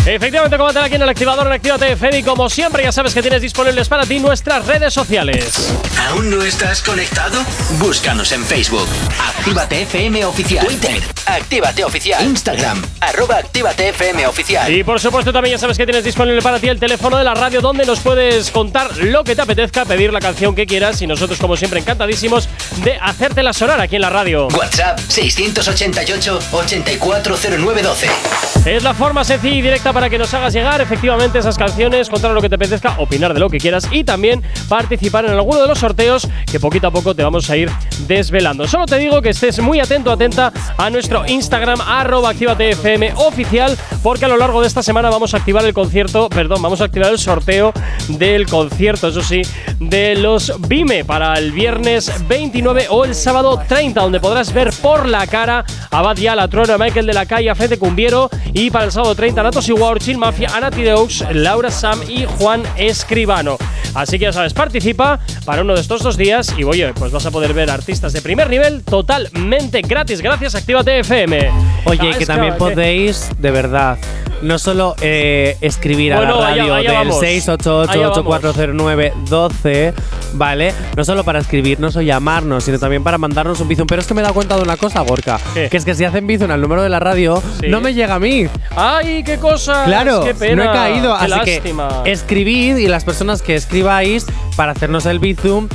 Efectivamente, combate aquí en el activador en Actívate FM y como siempre ya sabes que tienes disponibles para ti nuestras redes sociales. ¿Aún no estás conectado? Búscanos en Facebook. Actívate FM Oficial. Twitter. Actívate Oficial. Instagram. Arroba Actívate FM Oficial. Y por supuesto también ya sabes que tienes disponible para ti el teléfono de la radio donde nos puedes contar lo que te apetezca, pedir la canción que quieras y nosotros como siempre encantadísimos de hacértela sonar aquí en la radio. WhatsApp 688 688 840912. Es la forma sencilla y directa para que nos hagas llegar efectivamente esas canciones, contar lo que te apetezca, opinar de lo que quieras y también participar en alguno de los sorteos que poquito a poco te vamos a ir desvelando. Solo te digo que estés muy atento, atenta a nuestro Instagram, arroba activatefm oficial, porque a lo largo de esta semana vamos a activar el concierto, perdón, vamos a activar el sorteo del concierto, eso sí, de los Vime para el viernes 29 o el sábado 30, donde podrás ver por la cara a Bad Yal, a Trono, Michael de la Calle, a Fede Cumbiero y para el sábado 30 Natos Iguar, Chill Mafia, Anati Deux, Laura Sam y Juan Escribano. Así que ya sabes, participa para uno de estos dos días y oye, pues vas a poder ver artistas de primer nivel totalmente gratis. Gracias, Actívate FM. Oye, Ah, que también podéis, de verdad, no solo eh, escribir a la allá- radio allá del vamos. 688-8409-12, ¿vale? No solo para escribirnos o llamarnos, sino también para mandarnos un bizum. Pero es que me he dado cuenta de una cosa, Gorka, ¿Qué? que es que si hacen bizum al número de la radio, Sí. no me llega a mí. ¡Ay, qué cosa! Claro, qué pena. no he caído, Qué así lástima. que escribid y las personas que escribáis para hacernos el bizum,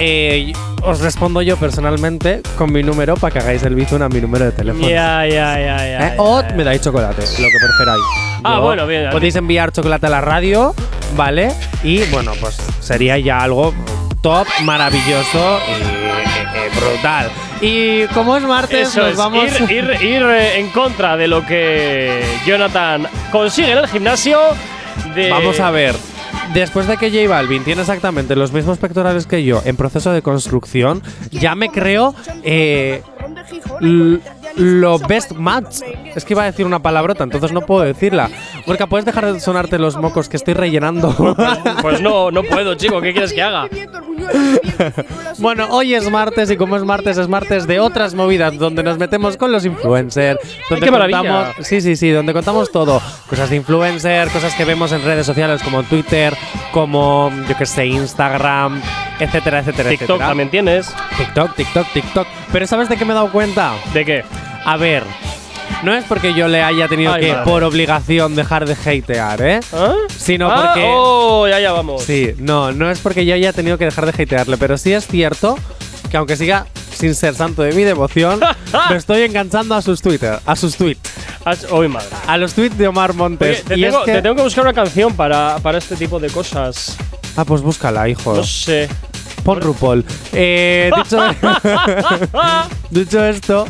eh, os respondo yo personalmente con mi número para que hagáis el bizum a mi número de teléfono. Ya, ya, ya, ya. ¿Eh? O me dais chocolate, lo que preferáis. Ah, Yo- bueno, bien. Podéis enviar chocolate a la radio, ¿vale? Y bueno, pues sería ya algo top, maravilloso y eh, eh, brutal. Y como es martes, Eso nos es, vamos. ir, ir, ir, eh, en contra de lo que Jonathan consigue en el gimnasio. De Vamos a ver. Después de que J Balvin tiene exactamente los mismos pectorales que yo en proceso de construcción, ya me creo eh, lo best match. Es que iba a decir una palabrota, entonces no puedo decirla. Porque puedes dejar de sonarte los mocos que estoy rellenando. *laughs* Pues no, no puedo, chico. ¿Qué quieres que haga? Bueno, hoy es martes y como es martes, es martes de otras movidas donde nos metemos con los influencers. Donde qué maravilla! contamos, sí, sí, sí, donde contamos todo. Cosas de influencer, cosas que vemos en redes sociales como Twitter, como, yo que sé, Instagram, etcétera, etcétera, TikTok etcétera. también tienes. TikTok, TikTok, TikTok. Pero ¿sabes de qué me he dado cuenta? ¿De qué? A ver, no es porque yo le haya tenido Ay, que, madre. por obligación, dejar de hatear, ¿eh? ¿Ah? Sino Ah, porque. Oh, ya, ya vamos. Sí, no, no es porque yo haya tenido que dejar de hatearle, pero sí es cierto que aunque siga sin ser santo de mi devoción, *laughs* me estoy enganchando a sus Twitter, a sus tweets, Uy, madre. a los tweets de Omar Oye, Montes. te, y tengo, es que, te tengo que buscar una canción para, para este tipo de cosas. Ah, pues búscala, hijo. No sé. Pon RuPaul. Eh, dicho, *laughs* *laughs* dicho esto,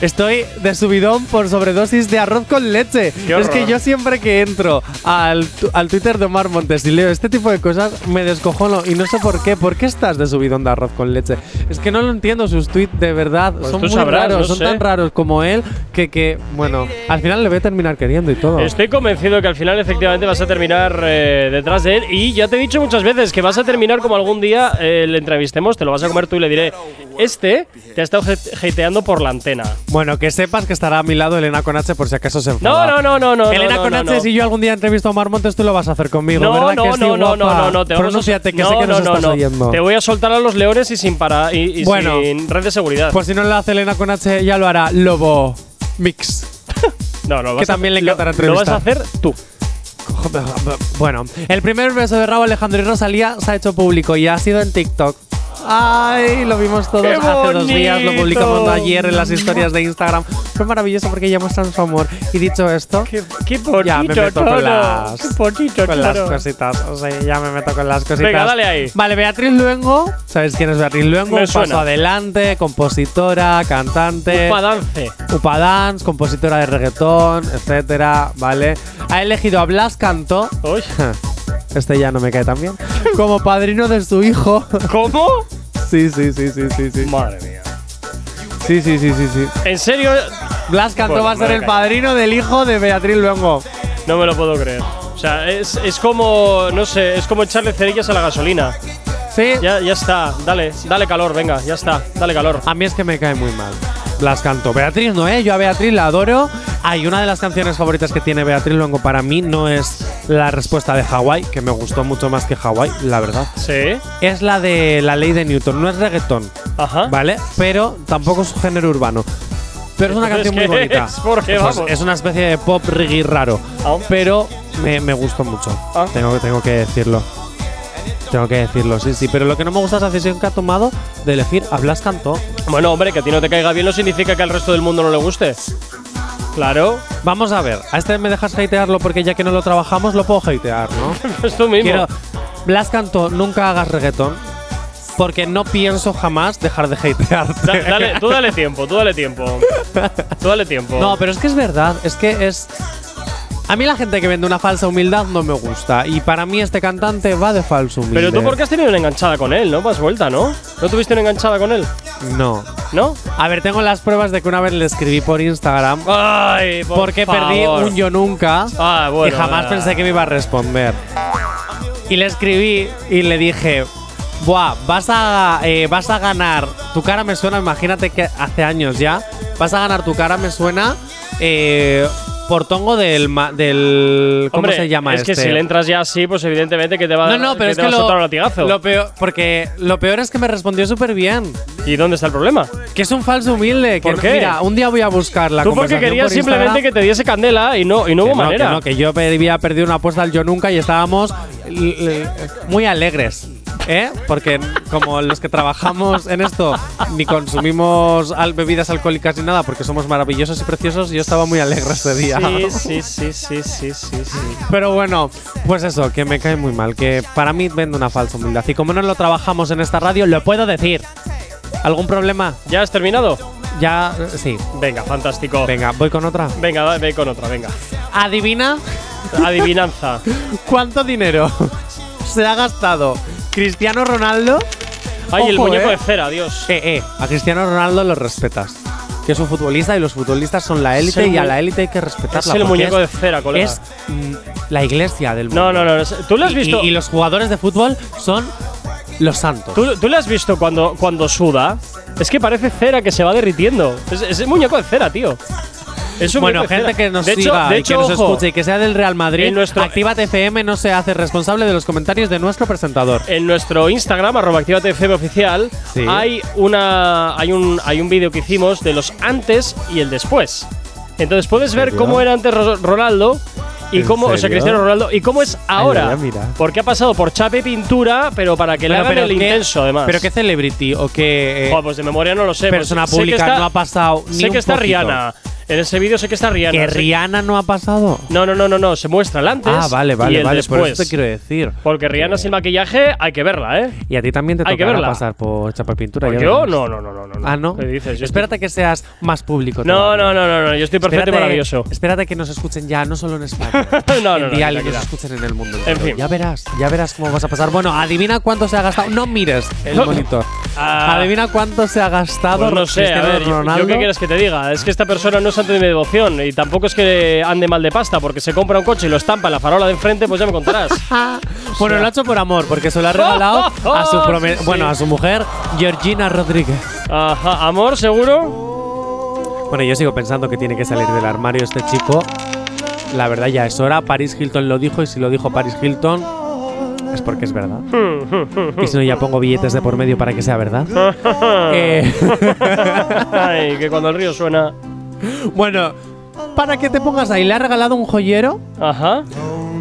estoy de subidón por sobredosis de arroz con leche. Es que yo siempre que entro al, al Twitter de Omar Montes y leo este tipo de cosas, me descojono y no sé por qué. ¿Por qué estás de subidón de arroz con leche? Es que no lo entiendo, sus tweets de verdad Pues son muy sabrás, raros, no son sé. tan raros como él que, que, bueno, al final le voy a terminar queriendo y todo. Estoy convencido que al final efectivamente vas a terminar eh, detrás de él y ya te he dicho muchas veces que vas a terminar como algún día eh, le entrevistemos, te lo vas a comer tú y le diré, este te ha estado hate- hateando por la antena. Bueno, que sepas que estará a mi lado Elena Conache por si acaso se enfada. No, no, no, no, no. Elena no, no, Conache, no. si yo algún día entrevisto a Omar Montes, tú lo vas a hacer conmigo, No, ¿verdad no, que sí, no, no, no, no, no, te a- Pronúnciate, que sé que no, nos no, estás oyendo. Te voy a soltar a los leones y sin para y, y Bueno. sin red de seguridad. Pues si no lo hace Elena Conache, ya lo hará Lobo Mix. *laughs* no, no, que también le encantará Lo vas a entrevistar. hacer tú. Bueno, el primer beso de Rabo Alejandro y Rosalía se ha hecho público y ha sido en TikTok. Ay, lo vimos todos ¡Qué hace dos días, lo publicamos ayer en las historias de Instagram. Fue maravilloso porque ya muestran su amor. Y dicho esto, Qué, qué bonito, ya me meto todo. con las, Qué bonito, con las cositas. O sea, ya me meto con las cositas. Venga, dale ahí. Vale, Beatriz Luengo. ¿Sabes quién es Beatriz Luengo? Me suena. paso adelante, compositora, cantante. Upa dance. Upa Dance, compositora de reggaetón, etcétera, ¿vale? Ha elegido a Blas Cantó. Uy. *laughs* Este ya no me cae tan bien. *laughs* Como padrino de su hijo. ¿Cómo? Sí, sí, sí, sí, sí, sí. Madre mía. Sí, sí, sí, sí, sí. ¿En serio? Blas Cantó va a ser el padrino del hijo de Beatriz Luengo. No me lo puedo creer. O sea, es, es como, no sé, es como echarle cerillas a la gasolina. Sí. Ya, ya está, dale, dale calor, venga, ya está, dale calor. A mí es que me cae muy mal. Blas Cantó. Beatriz no, ¿eh? Yo a Beatriz la adoro. Hay una de las canciones favoritas que tiene Beatriz Luengo para mí no es la respuesta de Hawái, que me gustó mucho más que Hawái, la verdad. Sí. Es la de la ley de Newton. No es reggaetón, Ajá. ¿vale? Pero tampoco es género urbano. Pero es una *laughs* canción muy ¿qué bonita. es? Porque, Pues es una especie de pop reggae raro. Ah. Pero me, me gustó mucho. Ah. Tengo, tengo que decirlo. Tengo que decirlo, sí, sí. Pero lo que no me gusta es la decisión que ha tomado de elegir a Blas Cantó. Bueno, hombre, que a ti no te caiga bien no significa que al resto del mundo no le guste. Claro. Vamos a ver, a este me dejas hatearlo porque ya que no lo trabajamos lo puedo hatear, ¿no? *laughs* es tú mismo. Quiero, Blas Cantó, nunca hagas reggaetón porque no pienso jamás dejar de hatearte. Da- dale, tú dale tiempo, tú dale tiempo. *laughs* Tú dale tiempo. No, pero es que es verdad, es que es. A mí la gente que vende una falsa humildad no me gusta. Y para mí este cantante va de falso humilde. Pero tú porque has tenido una enganchada con él, ¿no? Más vuelta, ¿no? ¿No tuviste una enganchada con él? No. ¿No? A ver, tengo las pruebas de que una vez le escribí por Instagram. Ay, por porque perdí un yo nunca. Ah, bueno, y jamás pensé que me iba a responder. Y le escribí y le dije. Buah, vas a, eh, vas a ganar. Tu cara me suena, imagínate que hace años ya. Vas a ganar tu cara me suena. Eh, por tongo del. ma- del ¿Cómo Hombre, se llama es este? que si le entras ya así, pues evidentemente que te va, No, no, pero que es te que va a soltar un latigazo. lo peor, porque lo peor es que me respondió súper bien. ¿Y dónde está el problema? Que es un falso humilde. Que ¿Por no- qué? Mira, un día voy a buscar la Tú porque querías por simplemente que te diese candela y no, y no hubo Que no, manera. Que, no, que yo había perdido una apuesta al Yo Nunca y estábamos muy alegres. ¿Eh? Porque como los que trabajamos en esto ni consumimos al- bebidas alcohólicas ni nada porque somos maravillosos y preciosos, yo estaba muy alegre ese día. Sí, sí, sí, sí, sí, sí, sí. Pero bueno, pues eso, que me cae muy mal, que para mí vende una falsa humildad. Y como no lo trabajamos en esta radio, lo puedo decir. ¿Algún problema? ¿Ya has terminado? Ya, sí. Venga, fantástico. Venga, voy con otra. Venga, ve con otra, venga. Adivina Adivinanza. *laughs* cuánto dinero se ha gastado Cristiano Ronaldo. Ay, el muñeco eh. de cera, Dios. Eh, eh, a Cristiano Ronaldo lo respetas. Que es un futbolista y los futbolistas son la élite y a la élite hay que respetarla. Es el muñeco de cera, colega. Es mm, la iglesia del mundo. No, no, no. ¿Tú lo has visto? Y, y los jugadores de fútbol son los santos. ¿Tú, tú le has visto cuando, cuando suda? Es que parece cera que se va derritiendo. Es, es el muñeco de cera, tío. Es un Bueno, gente que nos de hecho, siga de y hecho, que nos ojo, escuche y que sea del Real Madrid, nuestro- Actívate FM no se hace responsable de los comentarios de nuestro presentador. En nuestro Instagram, arroba oficial, Sí. hay, una, hay, un, hay un vídeo que hicimos de los antes y el después. Entonces puedes ver serio? cómo era antes Ro- Ronaldo y ¿En cómo, o sea, serio? Cristiano Ronaldo y cómo es ahora. voy a mirar. Porque ha pasado por chape pintura, pero para que le hagan pero el qué- intenso, además. Pero qué celebrity o qué eh, Joder, pues de memoria no lo sé. pues persona sé que pública está- no ha pasado ni Sé un que está poquito. Rihanna. En ese vídeo sé que está Rihanna. que Rihanna no ha pasado. No, no, no, no, no. Se muestra el antes. Ah, vale, y vale, el vale. después. Por eso te quiero decir. Porque Rihanna sin maquillaje hay que verla, ¿eh? Y a ti también te Hay que verla. pasar por chapa y pintura. Pues yo no, no, no, no, no. Ah, ¿no? ¿Qué dices? Yo Espérate que seas más público. No, no, no, no, no. Yo estoy perfecto y Espérate- maravilloso. Espérate que nos escuchen ya, no solo en España. *laughs* No, no, no, y tranquila. nos escuchen en el mundo. En fin. Ya verás, ya verás cómo vas a pasar. Bueno, adivina cuánto se ha gastado. No mires el monitor. Ah. adivina cuánto se ha gastado Pues no sé, a ver, yo, Ronaldo. yo qué quieres que te diga. Es que esta persona no es santo de mi devoción y tampoco es que ande mal de pasta porque se compra un coche y lo estampa en la farola de enfrente, pues ya me contarás. *laughs* Bueno, lo ha hecho por amor, porque se lo ha regalado *laughs* a su Sí, sí. bueno, a su mujer, Georgina Rodríguez. Ajá, amor, seguro. Bueno, yo sigo pensando que tiene que salir del armario este chico. La verdad ya es hora. Paris Hilton lo dijo y si lo dijo Paris Hilton es porque es verdad. Y si no, ya pongo billetes de por medio para que sea verdad. *laughs* Eh, Ay, que cuando el río suena. bueno, para que te pongas ahí, le ha regalado un joyero. Ajá.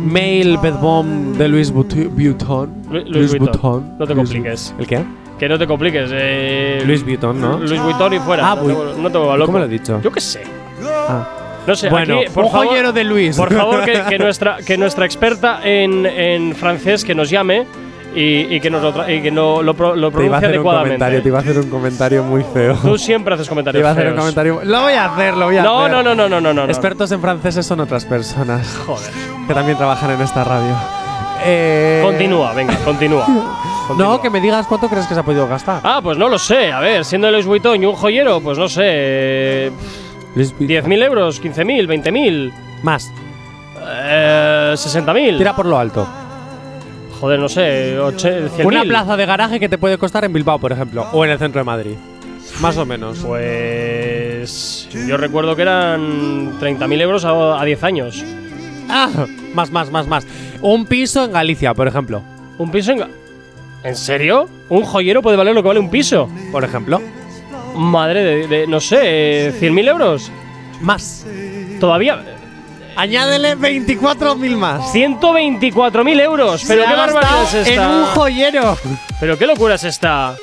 Mail Bed Bomb de Louis Vuitton. Lu- Louis Vuitton. No te compliques. ¿El qué? Que no te compliques. Eh, Louis Vuitton, ¿no? Luis Vuitton y fuera. Ah, no, te, no te loco. ¿Cómo lo he dicho? Yo qué sé. Ah. No sé, Bueno, aquí, por un favor, joyero de Luis. Por favor, que, que *laughs* nuestra, que nuestra experta en, en francés que nos llame y, y que nos lo, y que no, lo, pro- lo Te iba pronuncie a hacer un comentario, adecuadamente. te iba a hacer un comentario muy feo. Tú siempre haces Te comentarios iba a hacer un feos. comentario. Lo voy a hacer, lo voy a No, hacer. no, no, no, no, no, no. Expertos en franceses son otras personas. Joder. Que también trabajan en esta radio. Eh, Continúa, venga, continúa. *laughs* No, que me digas cuánto crees que se ha podido gastar. Ah, pues no lo sé. A ver, siendo Louis Vuitton y un joyero, pues no sé. Eh, Luis Vuitton. 10.000 euros, 15.000, 20.000, Más. eh, 60.000. Tira por lo alto. Joder, no sé, oche- 100.000. Una plaza de garaje que te puede costar en Bilbao, por ejemplo. O en el centro de Madrid. Más o menos. Pues. Yo recuerdo que eran 30.000 euros a, a 10 años. Ah, más, más, más, más. Un piso en Galicia, por ejemplo. ¿Un piso en. Ga- ¿En serio? ¿Un joyero puede valer lo que vale un piso? Por ejemplo. Madre de. de- no sé, eh, 100.000 euros. Más. Todavía. Añádele 24.000 más. 124.000 euros. Pero Se qué ha barbaridad es esta. En un joyero. Pero qué locura es esta.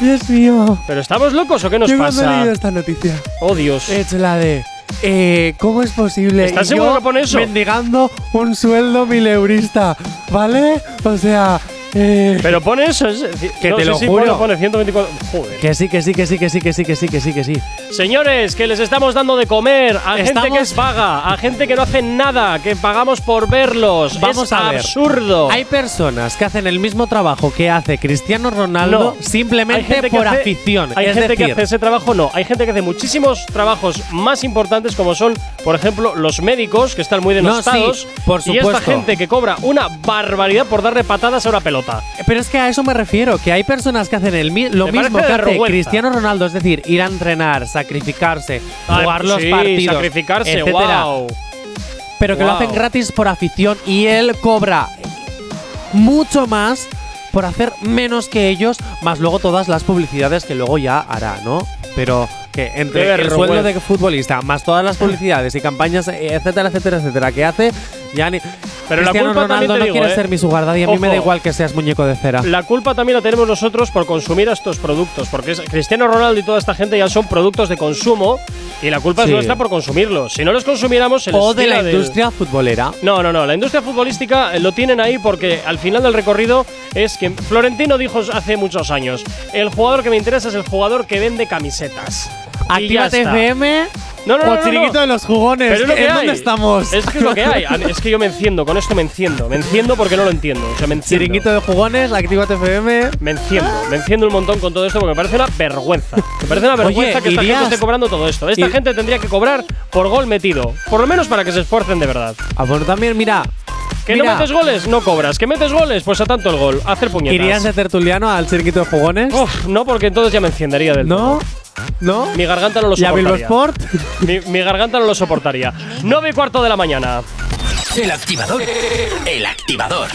Dios mío. ¿Pero estamos locos o qué nos Yo he pasa? leído esta noticia. Oh, Dios. Es la de. Eh, ¿Cómo es posible? ¿Estás seguro yo que pone eso? Mendigando un sueldo mileurista, ¿vale? O sea. Eh, Pero pone eso. es- Que no, te lo juro. Pone, pone 124. Joder. que sí, que sí, que sí, que sí, que sí, que sí, que sí, que sí. Señores, que les estamos dando de comer a gente que es vaga, a gente que no hace nada, que pagamos por verlos. Vamos es a ver. absurdo. Hay personas que hacen el mismo trabajo que hace Cristiano Ronaldo No. Simplemente por hace- afición. Hay es gente decir, que hace ese trabajo, no. Hay gente que hace muchísimos trabajos más importantes, como son, por ejemplo, los médicos, que están muy No, denostados. sí, por Y esta supuesto. gente que cobra una barbaridad por darle patadas a una pelota. Pero es que a eso me refiero, que hay personas que hacen el mi- lo mismo que hace. Cristiano Ronaldo, es decir, ir a entrenar, sacrificarse, Ay, jugar los sí, partidos, sacrificarse, etcétera, wow. pero que lo hacen gratis por afición y él cobra mucho más por hacer menos que ellos, más luego todas las publicidades que luego ya hará, ¿no? Pero que entre el sueldo de futbolista, más todas las publicidades y campañas, etcétera, etcétera, etcétera, que hace, ya ni. Pero la culpa también te no digo, quiere eh. ser mi sugar a mí me da igual que seas muñeco de cera. La culpa también la tenemos nosotros por consumir estos productos, porque Cristiano Ronaldo y toda esta gente ya son productos de consumo y la culpa Sí. es nuestra por consumirlos. Si no los consumiéramos, se o de la del- industria futbolera. No, no, no. La industria futbolística eh, lo tienen ahí porque al final del recorrido es que Florentino dijo hace muchos años: el jugador que me interesa es el jugador que vende camisetas. Actívate. FM No, no, no, o no, Chiringuito de los Jugones. Pero es lo que ¿En hay. dónde estamos? Es que es lo que hay. A *laughs* mí- Es que yo me enciendo, con esto me enciendo. Me enciendo porque no lo entiendo. O sea, me enciendo. Chiringuito de Jugones, Actívate FM. Me enciendo, me enciendo un montón con todo esto porque me parece una vergüenza. Me parece una Oye, vergüenza que esta irías- gente esté cobrando todo esto. Esta ir- gente tendría que cobrar por gol metido. Por lo menos para que se esfuercen de verdad. Ah, bueno, también, mira. ¿Que mira, no metes goles? No cobras. ¿Que metes goles? Pues a tanto el gol. A hacer puñetas. ¿Irías de tertuliano al Chiringuito de Jugones? Uf, no, porque entonces ya me encendería del ¿No? todo. ¿No? Mi garganta no lo ¿Y a soportaría. Bilbo Sport? Mi, mi garganta no lo soportaría. 9 y cuarto de la mañana. El activador. El activador.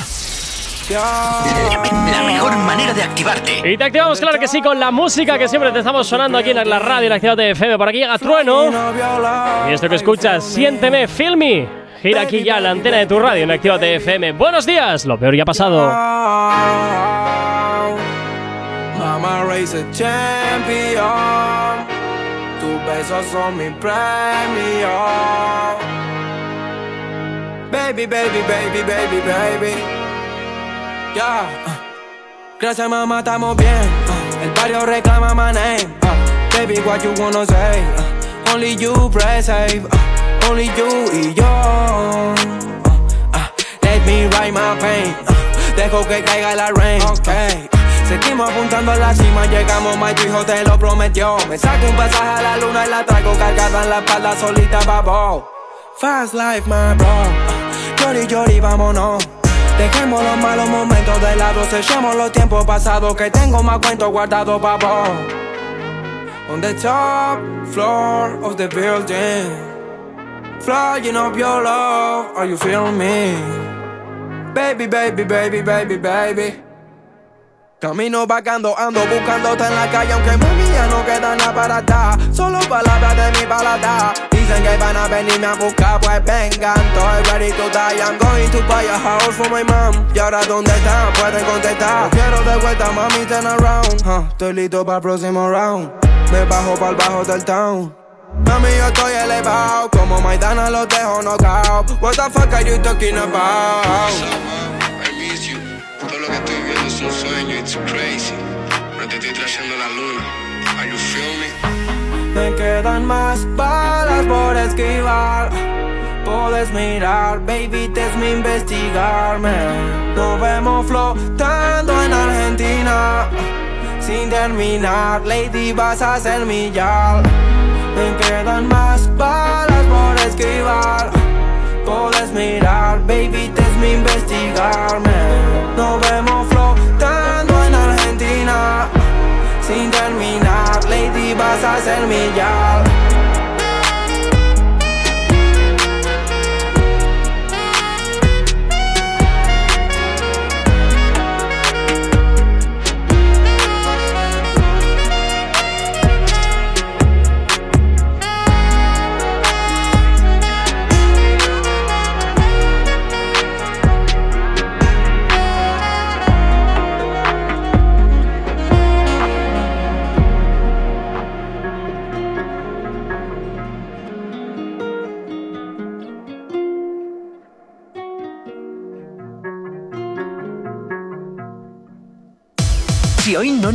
La mejor manera de activarte. Y te activamos, claro que sí, con la música que siempre te estamos sonando aquí en la radio, en Activate FM. Por aquí llega Trueno. Y esto que escuchas, siénteme, feel me. Gira aquí ya la antena de tu radio en Activate FM. Buenos días, lo peor ya ha pasado. Mama race a champion. Tus besos son mi premio. Baby, baby, baby, baby, baby. Ya. uh. Gracias, mamá, estamos bien. uh. El barrio reclama my name. uh. Baby, what you wanna say? Only you save. uh, Only you y yo. Let me write my pain. Dejo que caiga la rain. Okay. Seguimos apuntando a la cima, llegamos, my hijo te lo prometió. Me saco un pasaje a la luna y la traigo cargada en la espalda solita, babo. Fast life, my bro. Llori, llori, vámonos. Dejemos los malos momentos de lado, sellemos los tiempos pasados que tengo más cuentos guardados, babo. On the top floor of the building, flying up your love, are you feeling me? Baby, baby, baby, baby, baby. Camino vagando, ando buscándote en la calle, aunque mami ya no queda nada para atrás. Solo palabras de mi palabra. Dicen que van a venirme a buscar, pues vengan. Estoy ready to die. I'm going to buy a house for my mom. Y ahora, ¿dónde están? Pueden contestar. Quiero de vuelta, mami, turn around. Huh, estoy listo para el próximo round. Me bajo para el bajo del town. Mami, yo estoy elevado. Como Maidana los dejo knockout. What the fuck are you talking about? Un sueño, it's crazy. Te estoy trayendo la luna. Are you me? Quedan más balas por esquivar. Puedes mirar, baby, te es mi investigarme. Nos vemos flotando en Argentina. Sin terminar, lady, vas a ser mi yal. Me quedan más balas por esquivar. Puedes mirar, baby, te es mi investigarme. Nos vemos Argentina. Sin terminar, lady, vas a ser mi yal. Si hoy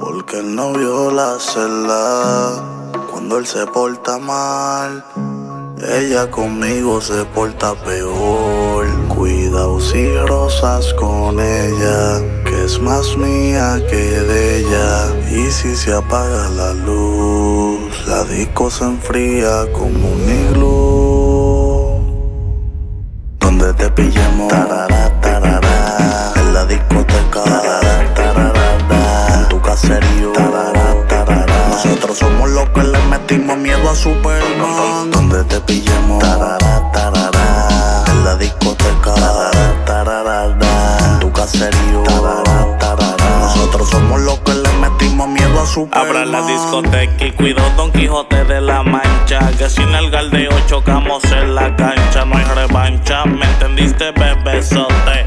porque él no vio la celda. Cuando él se porta mal, ella conmigo se porta peor. Cuidado si rosas con ella, que es más mía que de ella. Y si se apaga la luz, la disco se enfría como un iglú. Donde te pillemos, tarara, tarara, en la discoteca, tarara, Nosotros somos los que le metimos miedo a Superman. Donde te pillemos, en la discoteca, en tu caserío. Nosotros somos los que le metimos miedo a Superman. Abra la discoteca y cuido Don Quijote de la Mancha. Que sin el galdeo chocamos en la cancha. No hay revancha, ¿me entendiste, bebesote?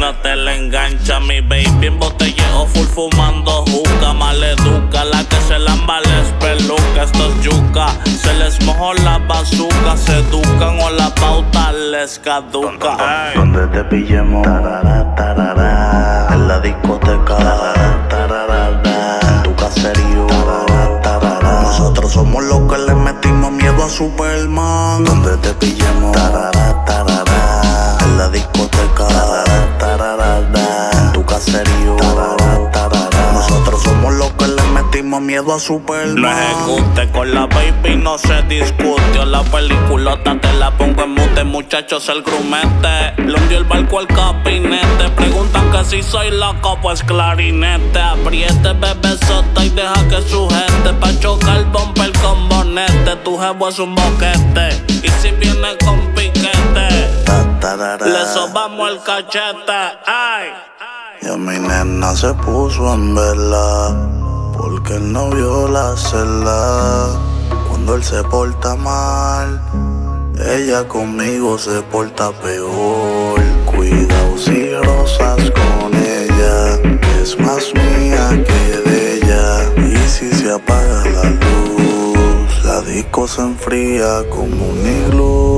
No te le engancha, mi baby en botelleo full fumando juca. Maleduca, la que se lamba les peluca. Esto es yuca, se les mojó la bazuca. Se educan o la pauta les caduca. Donde te pillemos, tarara, tarara, en la discoteca, tarara, tarara, en tu caserío, tarara, tarara. Nosotros somos los que le metimos miedo a Superman. Donde te pillemos, tarara, tarara, en la discoteca, en tu caserío. Nosotros somos los que le metimos miedo a Superman. Lo ejecute con la baby, no se discute. La peliculota te la pongo en mute, muchachos, el grumete. Le hundió el barco al capinete. Preguntan que si soy loco, pues clarinete. Apriete, bebé sota y deja que sujete. Pa' chocar bumper con bonete. Tu jevo es un boquete. Y si viene con piquete, le sobamos el cachete. Ay. Y a mi nena se puso en vela porque él no vio la celda. Cuando él se porta mal, ella conmigo se porta peor. Cuidado si rosas con ella, es más mía que de ella. Y si se apaga la luz, la disco se enfría como un iglú.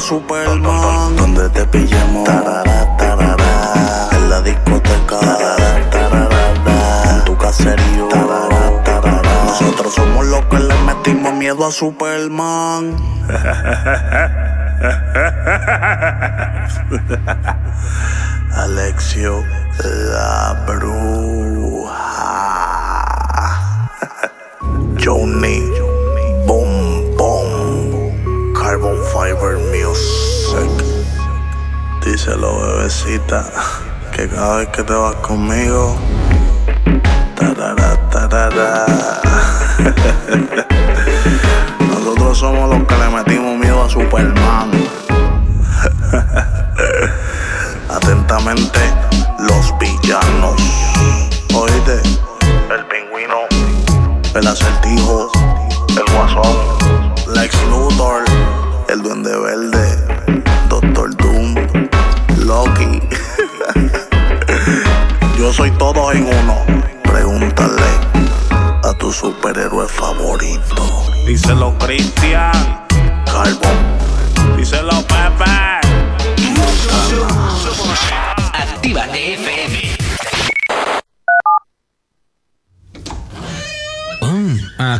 Superman. Donde te pillemos, tarara, tarara, en la discoteca, en tu caserío. Nosotros somos los que le metimos miedo a Superman. *laughs* Alexio la Que cada vez que te vas conmigo. Tarara. *laughs* Nosotros somos los que le metimos miedo a Superman. *laughs* Atentamente,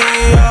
Había metido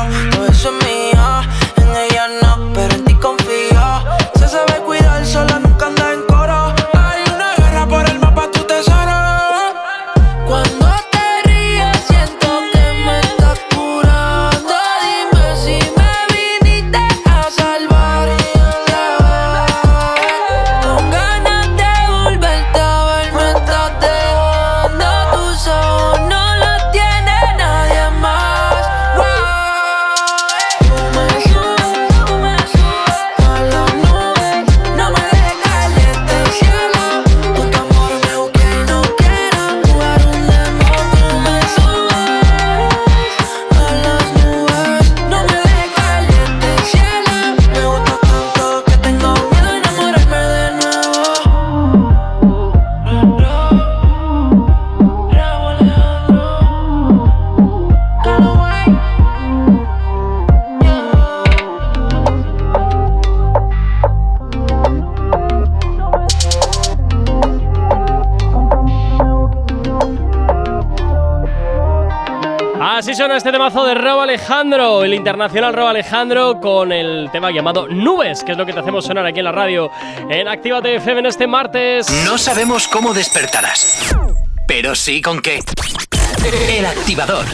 El internacional Robo Alejandro, con el tema llamado Nubes, que es lo que te hacemos sonar aquí en la radio en Actívate FM en este martes. No sabemos cómo despertarás, pero sí con qué. El activador.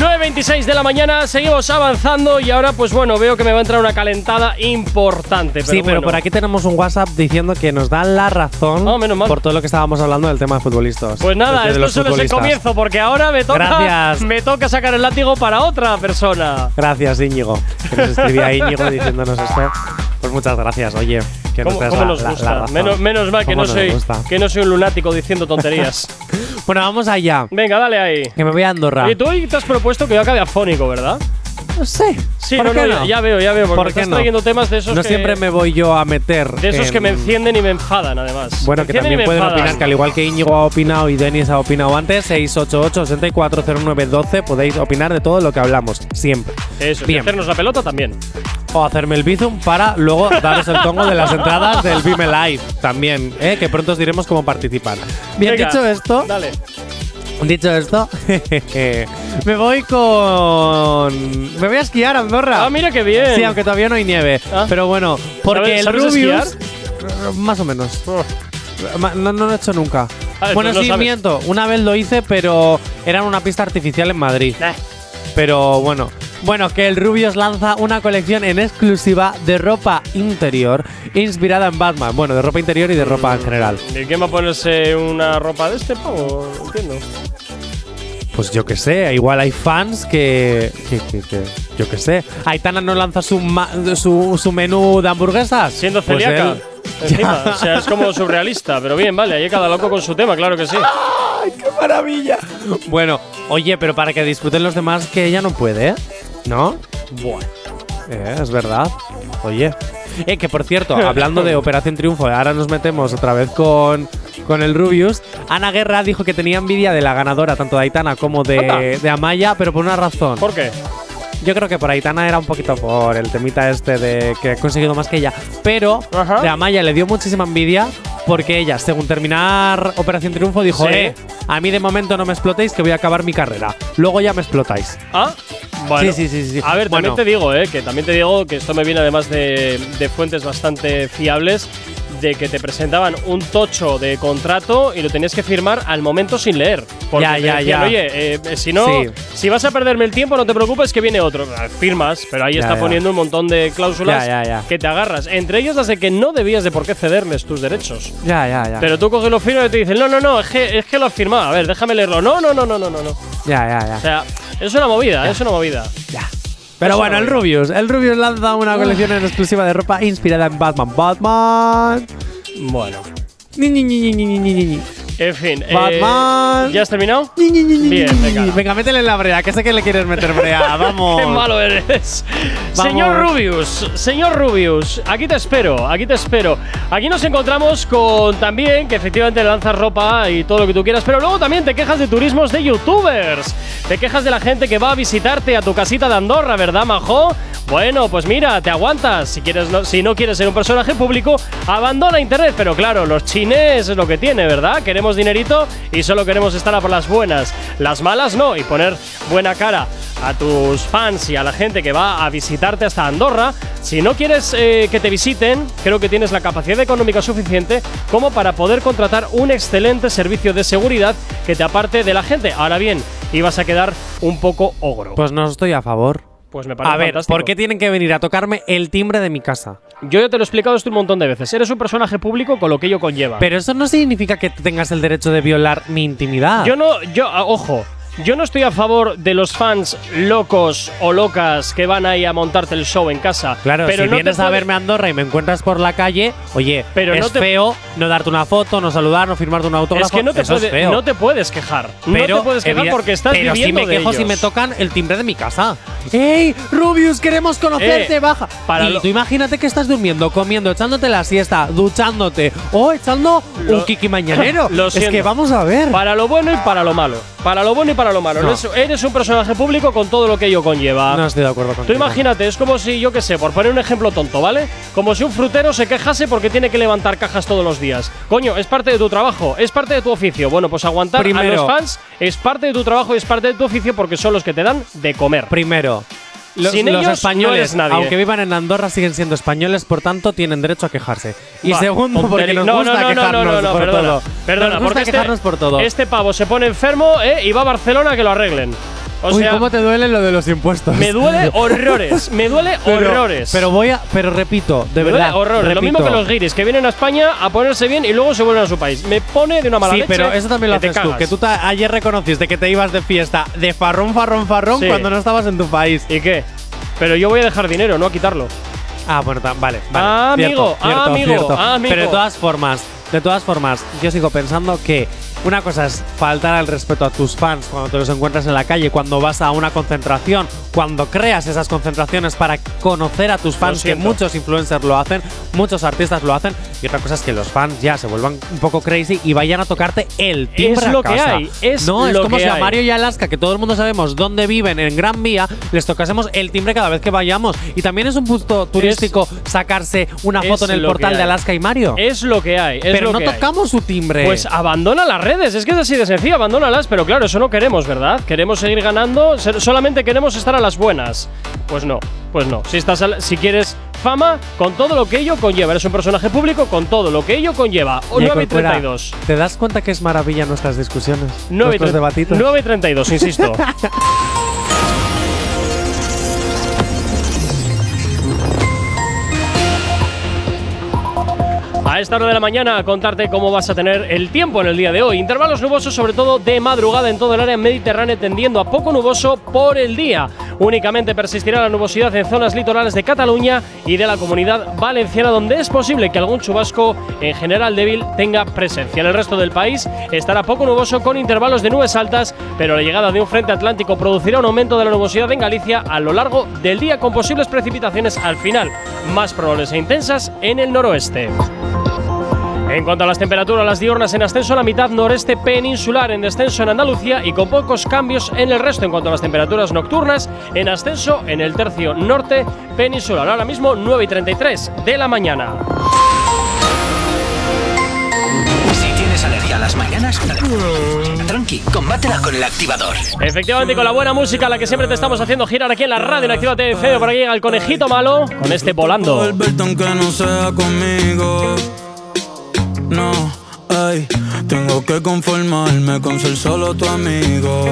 9.26 de la mañana, seguimos avanzando y ahora pues bueno, veo que me va a entrar una calentada importante. Pero sí, pero bueno. por aquí tenemos un WhatsApp diciendo que nos da la razón por todo lo que estábamos hablando del tema de futbolistas. Pues nada, esto solo es el comienzo, porque ahora me toca, Gracias. me toca sacar el látigo para otra persona. Gracias, Íñigo. Que nos escribía *laughs* Íñigo diciéndonos esto. Pues muchas gracias, oye. Que nos ¿Cómo, des cómo la- nos la- la gusta? razón. menos, menos mal que ¿Cómo no, nos soy, gusta? que no soy un lunático diciendo tonterías. *laughs* Bueno, vamos allá. Venga, dale ahí. Que me voy a Andorra. Y tú hoy te has propuesto que yo acabe afónico, ¿verdad? No sé. Sí, ¿Por no, qué no? Ya, ya veo, ya veo. Porque ¿Por me estás trayendo temas de esos No que, siempre me voy yo a meter. de esos que me en- encienden y me enfadan, además. Bueno, Me que y también pueden enfadan. opinar, que al igual que Íñigo ha opinado y Denis ha opinado antes, 688-640912, podéis opinar de todo lo que hablamos, siempre. Eso, y Bien. hacernos la pelota también. O hacerme el bizum para luego daros el tongo de las entradas del Vime Live también, ¿eh? que pronto os diremos cómo participar. Bien, Venga, dicho esto, Dale. Dicho esto, *laughs* me voy con. Me voy a esquiar a Andorra. Ah, mira qué bien. Sí, aunque todavía no hay nieve. Ah. Pero bueno, porque ¿Sabes- el sabes Rubius. Más o menos. Ma- No, no lo he hecho nunca. Ah, bueno, entonces sí, sabes. miento. Una vez lo hice, pero era en una pista artificial en Madrid. Pero bueno. Bueno, que el Rubius lanza una colección en exclusiva de ropa interior inspirada en Batman. Bueno, de ropa interior y de ropa en general. ¿Y quién va a ponerse una ropa de este pavo? Entiendo. Pues yo qué sé, igual hay fans que. que, que- que- yo qué sé. Aitana no lanza su, ma- su, su menú de hamburguesas. Siendo Pues celíaca. Encima, o sea, es como surrealista, pero bien, vale, ahí cada loco con su tema, claro que sí. ¡Ay, qué maravilla! Bueno, oye, pero para que disfruten los demás, que ella no puede, ¿eh? ¿No? Bueno. Eh, es verdad. Oye. Eh, que por cierto, *laughs* hablando de Operación Triunfo, ahora nos metemos otra vez con, con el Rubius. Ana Guerra dijo que tenía envidia de la ganadora, tanto de Aitana como de, de Amaya, pero por una razón. ¿Por qué? Yo creo que por Aitana era un poquito por el temita este de que ha conseguido más que ella. Pero de Amaya le dio muchísima envidia porque ella, según terminar Operación Triunfo, dijo: Sí. Eh, a mí de momento no me explotéis, que voy a acabar mi carrera. Luego ya me explotáis. Ah, bueno. Sí, sí, sí, sí. A ver, Bueno. también te digo, eh, que también te digo que esto me viene además de, de fuentes bastante fiables, de que te presentaban un tocho de contrato y lo tenías que firmar al momento sin leer. Porque Ya, te ya, decían, ya. Oye, eh, si no, Sí. si vas a perderme el tiempo, no te preocupes que viene otro. Ah, Firmas, pero ahí Ya, está ya. poniendo un montón de cláusulas Ya, que te agarras. Entre ellas las de que no debías de por qué cederles tus derechos. Ya, ya, ya. Pero tú coges los firmas y te dicen, no, no, no, es que, es que lo has firmado. A ver, déjame leerlo. No, no, no, no, no, no. no. ya, ya, ya. O sea, es una movida, es una movida. Ya. Pero bueno, no el. Rubius. El Rubius lanza una colección en exclusiva de ropa inspirada en Batman. Batman. Bueno. Ni, ni, ni, En fin. eh, Batman. ¿Ya has terminado? Bien, venga. Venga, métele en la brea, que sé que le quieres meter brea. *laughs* Vamos. Qué malo eres. Vamos. Señor Rubius, señor Rubius, aquí te espero, aquí te espero. Aquí nos encontramos con también que efectivamente lanzas ropa y todo lo que tú quieras, pero luego también te quejas de turismos de youtubers. Te quejas de la gente que va a visitarte a tu casita de Andorra, ¿verdad, majo? Bueno, pues mira, te aguantas. Si, quieres no, si no quieres ser un personaje público, abandona internet. Pero claro, los chines es lo que tiene, ¿verdad? Queremos dinerito y solo queremos estar a por las buenas. Las malas no, y poner buena cara a tus fans y a la gente que va a visitarte hasta Andorra. Si no quieres eh, que te visiten, creo que tienes la capacidad económica suficiente como para poder contratar un excelente servicio de seguridad que te aparte de la gente. Ahora bien, ibas a quedar un poco ogro. Pues no estoy a favor. Pues me parece A ver, fantástico. ¿por qué tienen que venir a tocarme el timbre de mi casa? Yo ya te lo he explicado esto un montón de veces. Eres un personaje público con lo que ello conlleva. Pero eso no significa que tengas el derecho de violar mi intimidad. Yo no, yo, ah, ojo, yo no estoy a favor de los fans locos o locas que van ahí a montarte el show en casa. Claro, pero si no vienes a verme a Andorra y me encuentras por la calle, oye, Pero es no te- feo no darte una foto, no saludar, no firmarte un autógrafo. Es que no te, es puede- feo. no te puedes quejar. Pero no te puedes quejar porque estás pero viviendo si me de quejo si me tocan el timbre de mi casa. ¡Ey, Rubius, queremos conocerte, Eh, baja! para y lo- tú imagínate que estás durmiendo, comiendo, echándote la siesta, duchándote o echando un kiki mañanero. *laughs* Es que vamos a ver. Para lo bueno y para lo malo. Para lo bueno y para lo malo. No. Eres, eres un personaje público con todo lo que ello conlleva. No estoy de acuerdo Tú contigo. imagínate, es como si, yo qué sé, por poner un ejemplo tonto, ¿vale? Como si un frutero se quejase porque tiene que levantar cajas todos los días. Coño, es parte de tu trabajo, es parte de tu oficio. Bueno, pues aguantar a Primero. los fans es parte de tu trabajo y es parte de tu oficio porque son los que te dan de comer. Primero, los, Sin los ellos no españoles, eres nadie. aunque vivan en Andorra, siguen siendo españoles, por tanto, tienen derecho a quejarse. Y Va, segundo, porque nos no, gusta no, no, no, quejarnos no, no, no, por perdona, todo. Perdona, nos porque gusta este, quejarnos por todo. este pavo se pone enfermo ¿eh? y va a Barcelona a que lo arreglen. O Uy, sea, ¿cómo te duele lo de los impuestos? me duele *laughs* horrores, me duele Pero- horrores. Pero voy a. Pero repito, de me duele verdad. horrores. Lo mismo que los guiris que vienen a España a ponerse bien y luego se vuelven a su país. Me pone de una mala Sí, leche. pero eso también lo haces tú. Que tú ayer reconociste que te ibas de fiesta de farrón, farrón, farrón Sí. cuando no estabas en tu país. ¿Y qué? Pero yo voy a dejar dinero, no a quitarlo. Ah, bueno, vale, vale. Ah, amigo, cierto, ah, amigo, cierto. ah, amigo. Pero de todas formas, de todas formas, yo sigo pensando que una cosa es faltar al respeto a tus fans cuando te los encuentras en la calle, cuando vas a una concentración, cuando creas esas concentraciones para conocer a tus fans, que muchos influencers lo hacen, muchos artistas lo hacen, y otra cosa es que los fans ya se vuelvan un poco crazy y vayan a tocarte el timbre Es a lo que casa. hay, es no, es como que si a hay. Mario y Alaska, que todo el mundo sabemos dónde viven en Gran Vía, les tocásemos el timbre cada vez que vayamos. Y también es un punto turístico sacarse una foto en el lo que portal de hay. Alaska y Mario. Es lo que hay. es Pero lo no que hay. tocamos su timbre. Pues abandona las redes, es que es así de sencillo, abandónalas, pero claro, eso no queremos, ¿verdad? Queremos seguir ganando, solamente queremos estar a las buenas. Pues no, pues no. Si estás si quieres fama, con todo lo que ello conlleva, eres un personaje público con todo lo que ello conlleva. O Oye, 9 y Corcuera, 32. ¿Te das cuenta que es maravilla nuestras discusiones? 9 y nuestros tre- debatitos. 9 y 32, insisto. *laughs* A esta hora de la mañana a contarte cómo vas a tener el tiempo en el día de hoy. Intervalos nubosos sobre todo de madrugada en todo el área mediterránea tendiendo a poco nuboso por el día. Únicamente persistirá la nubosidad en zonas litorales de Cataluña y de la comunidad valenciana donde es posible que algún chubasco en general débil tenga presencia. En el resto del país estará poco nuboso con intervalos de nubes altas, pero la llegada de un frente atlántico producirá un aumento de la nubosidad en Galicia a lo largo del día con posibles precipitaciones al final, más probables e intensas en el noroeste. En cuanto a las temperaturas, las diurnas en ascenso la mitad noreste peninsular, en descenso en Andalucía y con pocos cambios en el resto. En cuanto a las temperaturas nocturnas, en ascenso en el tercio norte peninsular. Ahora mismo 9 y 33 de la mañana. Si tienes alergia a las mañanas, tranqui, combátela con el activador. Efectivamente, con la buena música, la que siempre te estamos haciendo girar aquí en la radio en Activa TF, por aquí llega el conejito malo con este volando. Volverte aunque no sea conmigo. No, ay, tengo que conformarme con ser solo tu amigo.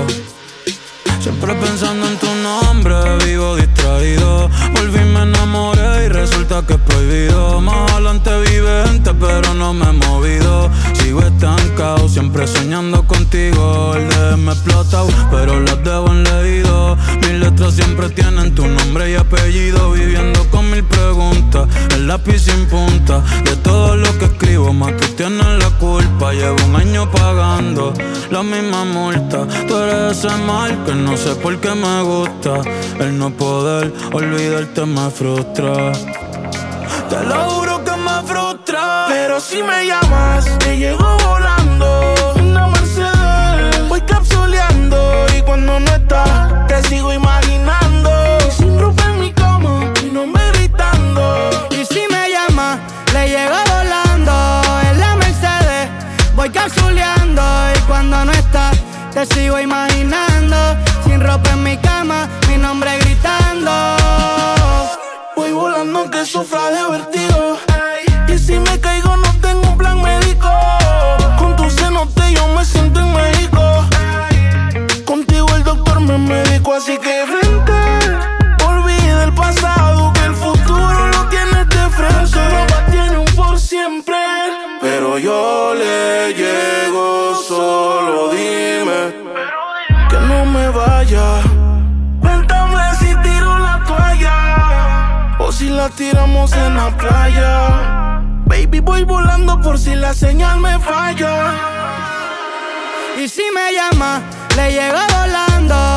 Siempre pensando en tu nombre, vivo distraído. Volví, me enamoré y resulta que es prohibido. Más adelante vive gente, pero no me he movido. Sigo estancado, siempre soñando contigo. El de me explotado, pero las debo en leído. Mis letras siempre tienen tu nombre y apellido. Viviendo con mil preguntas, el lápiz sin punta. De todo lo que escribo, más tú tienes la culpa. Llevo un año pagando la misma multa. Tú eres ese mal que no sé por qué me gusta. El no poder olvidarte me frustra. Te lo juro que me frustra. Pero si me llamas, te llego volando. Una Mercedes, voy capsuleando. Y cuando no estás, te sigo imaginando. Sin ropa en mi cama, mi nombre gritando. Y si me llama, le llego volando en la Mercedes. Voy capsuleando y cuando no estás, te sigo imaginando. Sin ropa en mi cama, mi nombre gritando. Voy volando que sufra de vertigo. Y si me caigo, me médico, así que frente. Olvida el pasado, que el futuro lo tienes de frente. Solo tiene un por siempre. Pero yo le llego, solo dime que no me vaya. Cuéntame si tiro la toalla o si la tiramos en la playa. Baby, voy volando por si la señal me falla. Y si me llama, le llego volando.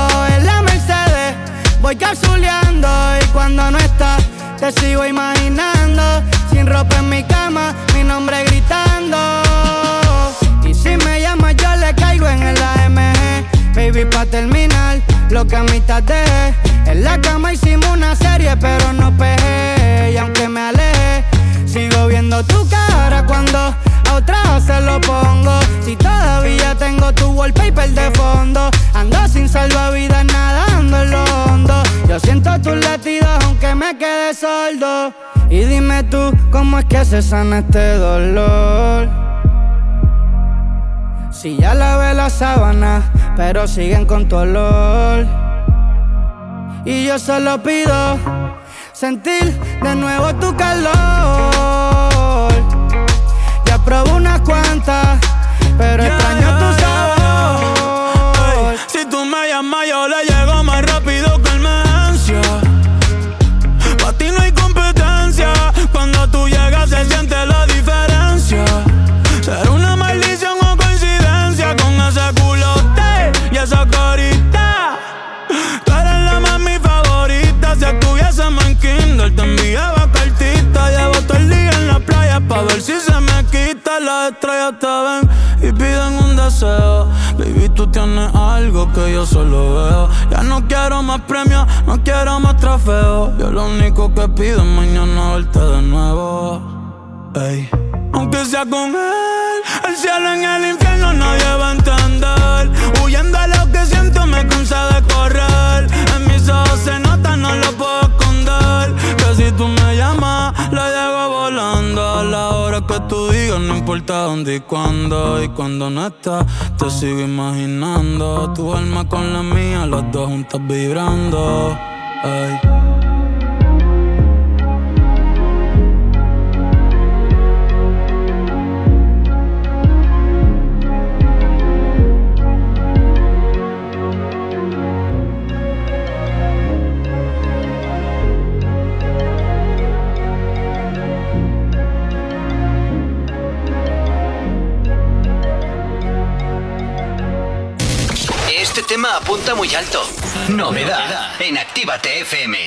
Voy capsuleando y cuando no estás, te sigo imaginando. Sin ropa en mi cama, mi nombre gritando. Y si me llama, yo le caigo en el AMG. Baby, pa' terminar, lo que a mitad dejé. En la cama hicimos una serie, pero no pegué. Y aunque me aleje, sigo viendo tu cara cuando otra se lo pongo. Si todavía tengo tu wallpaper de fondo, ando sin salvavidas nadando en lo hondo. Yo siento tus latidos aunque me quede sordo. Y dime tú, ¿cómo es que se sana este dolor? Si ya lavé la sábana, pero siguen con tu olor. Y yo solo pido sentir de nuevo tu calor. Probé unas cuantas, pero tu Te ven y piden un deseo. Baby, tú tienes algo que yo solo veo. Ya no quiero más premios, no quiero más trofeos. Yo lo único que pido es mañana verte de nuevo. Ey. Aunque sea con él, el cielo en el infierno nadie va a entender. Huyendo a lo que siento me cansa no importa dónde y cuándo. Y cuando no estás, te sigo imaginando. Tu alma con la mía, las dos juntas vibrando. Ey. Tema apunta muy alto. Novedad en Actívate FM.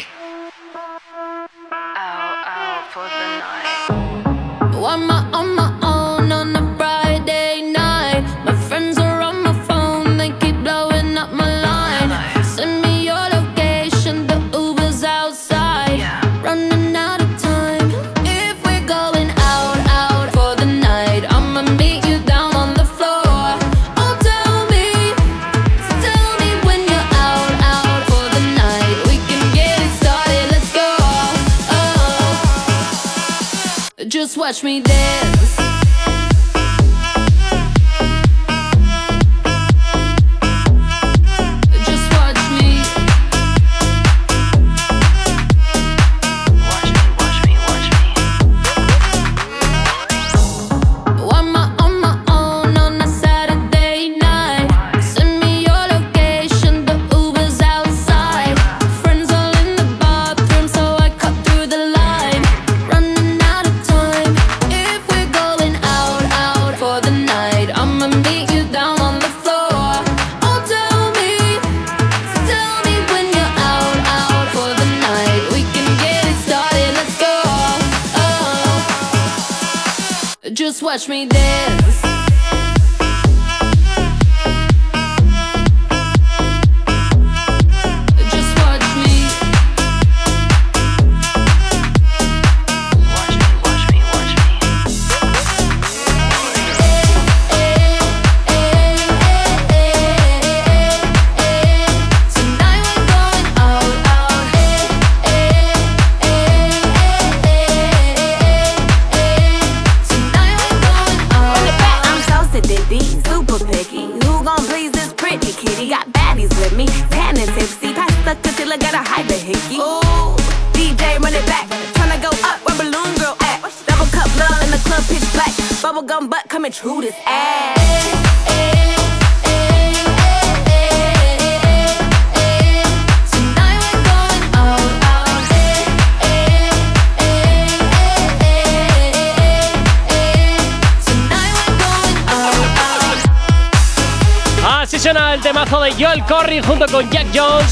Oh. Just watch me dance.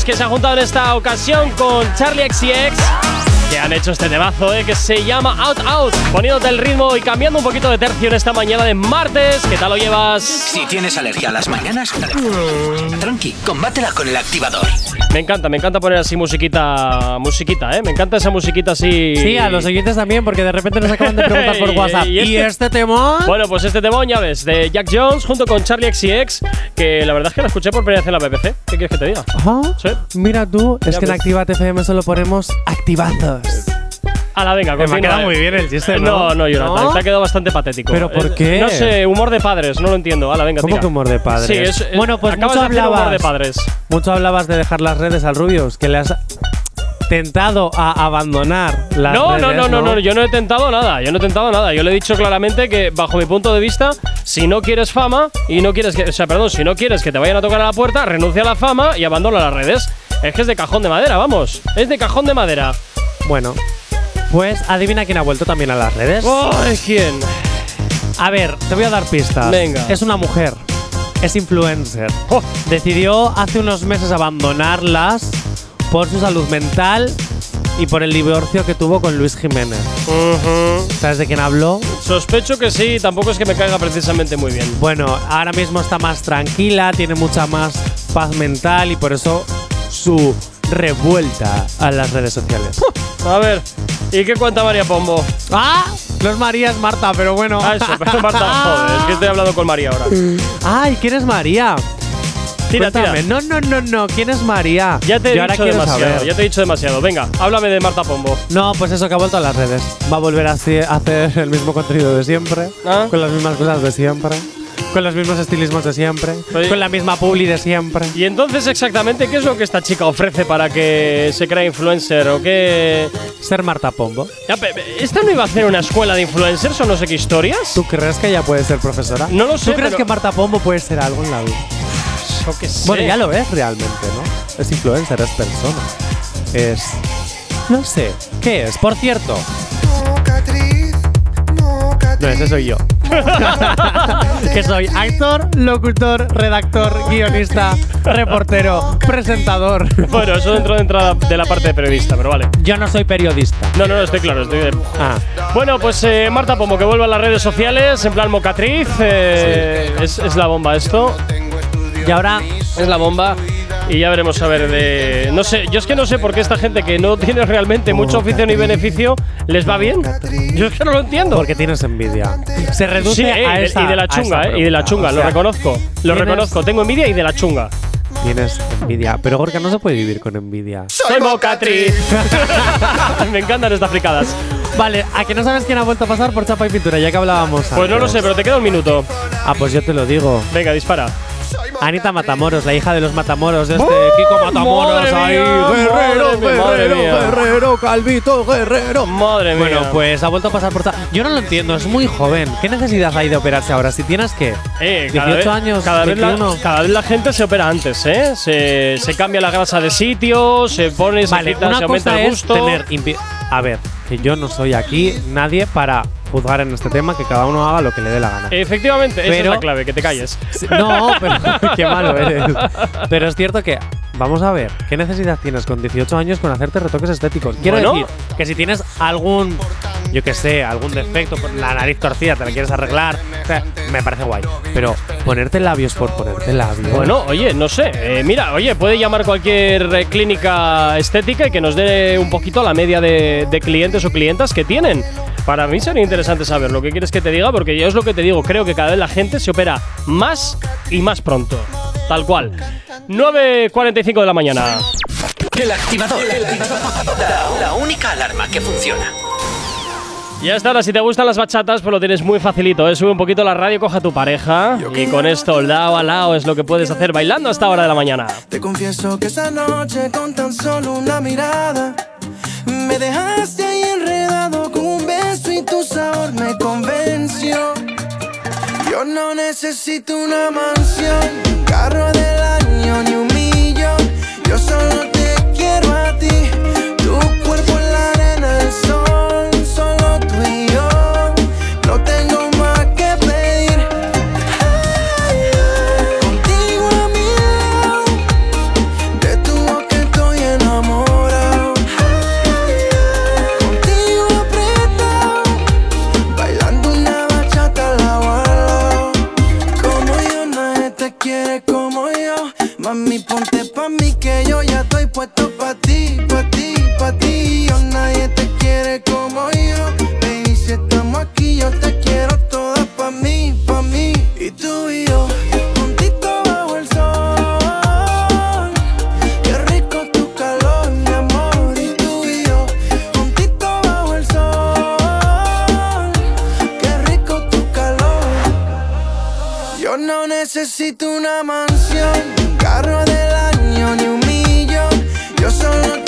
Que se ha juntado en esta ocasión con Charlie XCX, que han hecho este temazo, eh, que se llama Out Out, poniéndote el ritmo y cambiando un poquito de tercio en esta mañana de martes. ¿Qué tal lo llevas? Si tienes alergia a las mañanas, tranqui, combátela con el activador. Me encanta, me encanta poner así musiquita, musiquita, ¿eh? Me encanta esa musiquita así. Sí, a los oyentes también, porque de repente nos acaban de preguntar por *laughs* WhatsApp. ¿Y, este temón? Bueno, pues este temón, ya ves, de Jack Jones junto con Charlie XCX, que la verdad es que la escuché por primera vez en la BBC. ¿Qué quieres que te diga? Sí. Mira tú, es que en ves. Activate FM solo ponemos activados. A la venga, Me ha continúa, quedado eh. muy bien el chiste, Eh, ¿no? No, no, Jonathan, ¿No? te ha quedado bastante patético. ¿Pero por Eh, qué? No sé, humor de padres, no lo entiendo. A la venga, ¿Cómo tira. que humor de padres? Sí, es, es- bueno, pues acabas mucho de hacer humor hablabas, de padres. mucho hablabas de dejar las redes al Rubius, que le has tentado a abandonar las No, redes, no, no, no, no, yo no he tentado nada, yo no he tentado nada. Yo le he dicho claramente que, bajo mi punto de vista, si no quieres fama y no quieres que, o sea, perdón, si no quieres que te vayan a tocar a la puerta, renuncia a la fama y abandona las redes. Es que es de cajón de madera, vamos, es de cajón de madera. Bueno, pues adivina quién ha vuelto también a las redes. Ay, ¿quién? A ver, te voy a dar pistas. Venga. Es una mujer. Es influencer. Oh. Decidió hace unos meses abandonarlas por su salud mental y por el divorcio que tuvo con Luis Jiménez. ¿Sabes de quién hablo? Sospecho que sí, tampoco es que me caiga precisamente muy bien. Bueno, ahora mismo está más tranquila, tiene mucha más paz mental y por eso su revuelta a las redes sociales. A ver, ¿y qué cuenta María Pombo? ¡Ah! No es María, es Marta, pero bueno. Ah, eso, pero Marta, *laughs* joder, es que estoy hablando con María ahora. ¡Ay! ¿Quién es María? Tira, Cuéntame. tira. No, no, no, no. ¿Quién es María? Ya te he Yo ahora dicho quiero demasiado, saber. ya te he dicho demasiado. Venga, háblame de Marta Pombo. No, pues eso que ha vuelto a las redes. Va a volver a hacer el mismo contenido de siempre, Ah. con las mismas cosas de siempre, con los mismos estilismos de siempre, Oye. con la misma publi de siempre. Y entonces, exactamente, ¿qué es lo que esta chica ofrece para que se crea influencer o qué? Ser Marta Pombo. Ya, pe- pe- ¿Esta no iba a hacer una escuela de influencers o no sé qué historias? ¿Tú crees que ella puede ser profesora? No lo sé, ¿Tú crees pero- que Marta Pombo puede ser algo en la vida? Yo qué sé. Bueno, ya lo es realmente, ¿no? Es influencer, es persona. Es. No sé. ¿Qué es? Por cierto. No, ese soy yo. *laughs* que soy actor, locutor, redactor, guionista, reportero, presentador. Bueno, eso dentro de entrada de la parte de periodista, pero vale. Yo no soy periodista. No, no, no, estoy claro, estoy de- Ah, Bueno, pues eh, Marta Pomo, que vuelva a las redes sociales, en plan mocatriz. eh, es, es la bomba esto. Y ahora Es la bomba. Y ya veremos a ver de. No sé, yo es que no sé por qué esta gente que no tiene realmente mucho oficio ni beneficio les va bien. Yo es que no lo entiendo. porque tienes envidia. Se reduce Sí, eh, a y de- esa y de la chunga, eh, y de la chunga, O lo sea, reconozco. Lo reconozco, tengo envidia y de la chunga. Tienes envidia. Pero Gorka no se puede vivir con envidia. Soy mocatriz. *laughs* Me encantan estas fricadas. Vale, ¿a que no sabes quién ha vuelto a pasar por chapa y pintura? Ya que hablábamos Pues no lo antes. sé, pero te queda un minuto. Ah, pues yo te lo digo. Venga, dispara. Anita Matamoros, la hija de los Matamoros, de este Kiko Matamoros ahí. mía, guerrero, mía, guerrero, guerrero, Calvito, guerrero. Madre mía. Bueno, pues ha vuelto a pasar por. Yo no lo entiendo, es muy joven. ¿Qué necesidad hay de operarse ahora? Si tienes que. Eh, 18 cada vez, años, cada vez, la, 21. cada vez la gente se opera antes, ¿eh? Se, se cambia la grasa de sitio, se pone, se Vale, quita, una se aumenta cosa el es gusto. tener. A ver, que yo no soy aquí nadie para juzgar en este tema, que cada uno haga lo que le dé la gana. Efectivamente, esa es Pero- la clave, que te calles. No, pero *laughs* qué malo eres. Pero es cierto que, vamos a ver, ¿qué necesidad tienes con 18 años con hacerte retoques estéticos? Quiero Bueno. decir que si tienes algún, yo que sé, algún defecto, la nariz torcida, te la quieres arreglar, o sea, me parece guay. Pero ponerte labios por ponerte labios. Bueno, oye, no sé. eh, mira, oye, puede llamar cualquier eh, clínica estética y que nos dé un poquito la media de, de clientes o clientas que tienen. Para mí sería interesante saber lo que quieres que te diga, porque yo es lo que te digo, creo que cada vez la gente se opera más y más pronto. Tal cual. 9.45 de la mañana. El activador. La, la única alarma que funciona. Ya está, ahora si te gustan las bachatas, pues lo tienes muy facilito, ¿eh? Sube un poquito la radio, coja a tu pareja y con esto lado a lado es lo que puedes hacer bailando hasta hora de la mañana. Te confieso que esa noche con tan solo una mirada me dejaste ahí enredado con un beso y tu sabor me convenció. Yo no necesito una mansión, un carro del año ni un millón. Yo solo te quiero a ti, puesto pa' ti, pa' ti, pa' ti. Yo, nadie te quiere como yo. Baby, si estamos aquí, yo te quiero toda pa' mí, pa' mí. Y tú y yo, juntito bajo el sol. Qué rico tu calor, mi amor. Y tú y yo, juntito bajo el sol. Qué rico tu calor. Yo no necesito una mansión, un carro del año ni un millón. Yo solo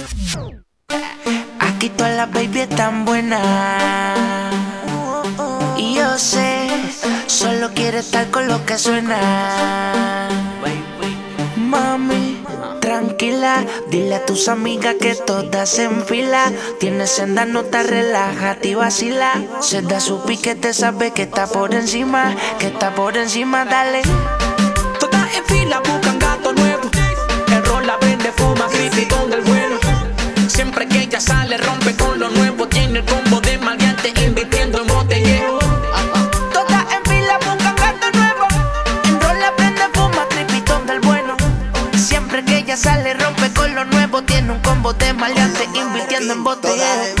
Baby están buenas. Y yo sé, solo quiere estar con lo que suena. Mami, tranquila, dile a tus amigas que todas se enfila. Tienes senda, no te relájate y vacila. Se da su piquete, sabe que está por encima, que está por encima, dale. Todas en fila buscan gato nuevo. El rol la vende, fuma, crítico del bueno. Siempre que ella sale, rompe yeah.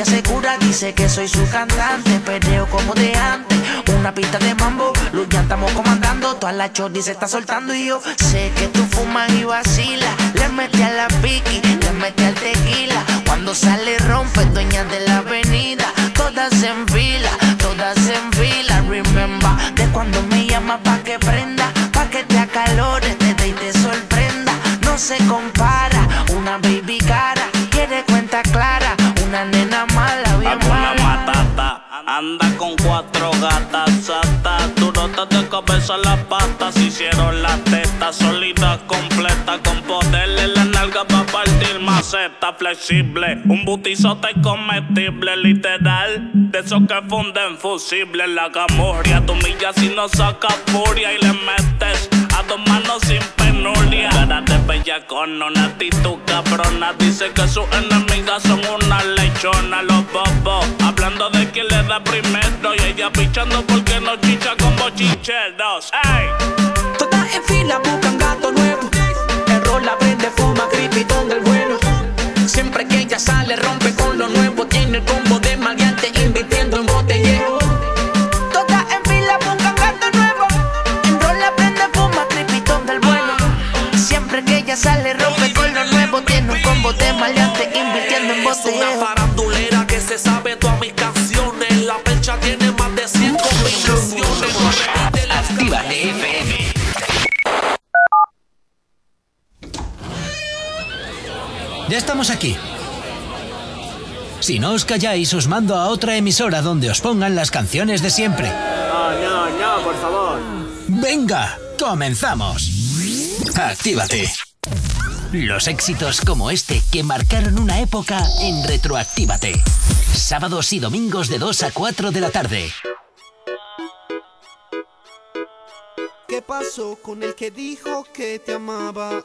el negro la pilla segura, dice que soy su cantante. Perreo como de antes, una pista de mambo. Luz estamos comandando, toda la chordi se está soltando. Y yo sé que tú fumas y vacilas. Le mete a la piqui, le mete al tequila. Cuando sale, rompe, dueña de la avenida. Todas en fila, todas en fila. Remember, de cuando me llama pa' que prenda, pa' que te acalores, te dé y te sorprenda. No se compara, las patas, hicieron las tetas sólidas completas con poder en la nalga para partir maceta flexible, un butizote comestible literal, de esos que funden fusibles, la camorria, tu milla si no saca furia y le metes a dos manos sin penuria. Cara de bella con una actitud cabrona. Dice que sus enemigas son una lechona. Los bobos hablando de quién le da primero. Y ella pichando porque no chicha con bochincheros. ¡Ey! Todas en fila buscan gato nuevo. El rol la vende, fuma, crítico del bueno. Siempre que ella sale, rompe Ya estamos aquí. Si no os calláis, os mando a otra emisora donde os pongan las canciones de siempre. No, no, no, por favor. Venga, comenzamos. Actívate. Los éxitos como este que marcaron una época en Retroactívate. Sábados y domingos de 2 a 4 de la tarde. ¿Qué pasó con el que dijo que te amaba?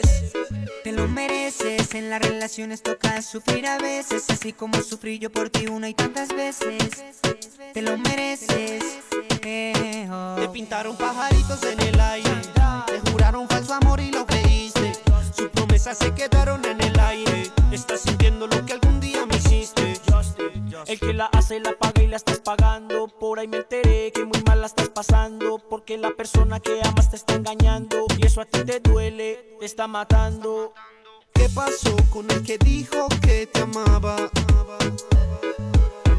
Lo mereces. En las relaciones toca sufrir a veces. Así como sufrí yo por ti una y tantas veces. Te lo mereces. Eh, oh. Te pintaron pajaritos en el aire. Te juraron falso amor y lo creíste. Sus promesas se quedaron en el aire. Estás sintiendo lo que algún. El que la hace la paga y la estás pagando. Por ahí me enteré que muy mal la estás pasando. Porque la persona que amas te está engañando. Y eso a ti te duele, te está matando. ¿Qué pasó con el que dijo que te amaba?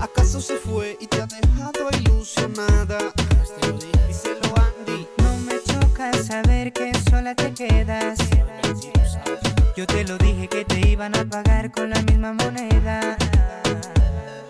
¿Acaso se fue y te ha dejado ilusionada? Díselo Andy. No me choca saber que sola te quedas. Yo te lo dije que te iban a pagar con la misma moneda.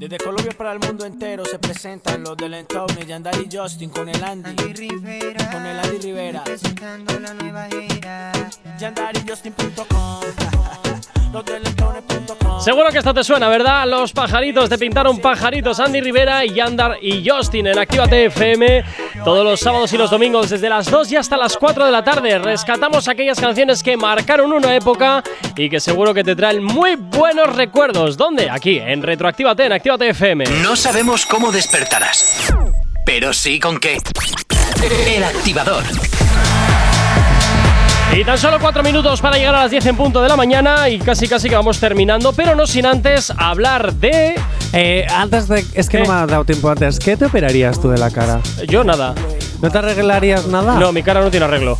Desde Colombia para el mundo entero se presentan los del Entorno, Yandari y Justin con el Andy. Con el Andy Rivera. Presentando la nueva era. Los del Entorno.com. Seguro que esto te suena, ¿verdad? Los pajaritos te pintaron pajaritos. Andy Rivera Yandar y Justin en Actívate FM. Todos los sábados y los domingos desde las 2 y hasta las 4 de la tarde. Rescatamos aquellas canciones que marcaron una época y que seguro que te traen muy buenos recuerdos. ¿Dónde? Aquí, en Retroactívate, en Actívate FM. No sabemos cómo despertarás, pero sí con qué. El activador. Y tan solo cuatro minutos para llegar a las 10 en punto de la mañana y casi casi que vamos terminando, pero no sin antes hablar de... Eh, antes de. Es que no me ha dado tiempo antes. ¿Qué te operarías tú de la cara? Yo nada. ¿No te arreglarías nada? No, mi cara no tiene arreglo.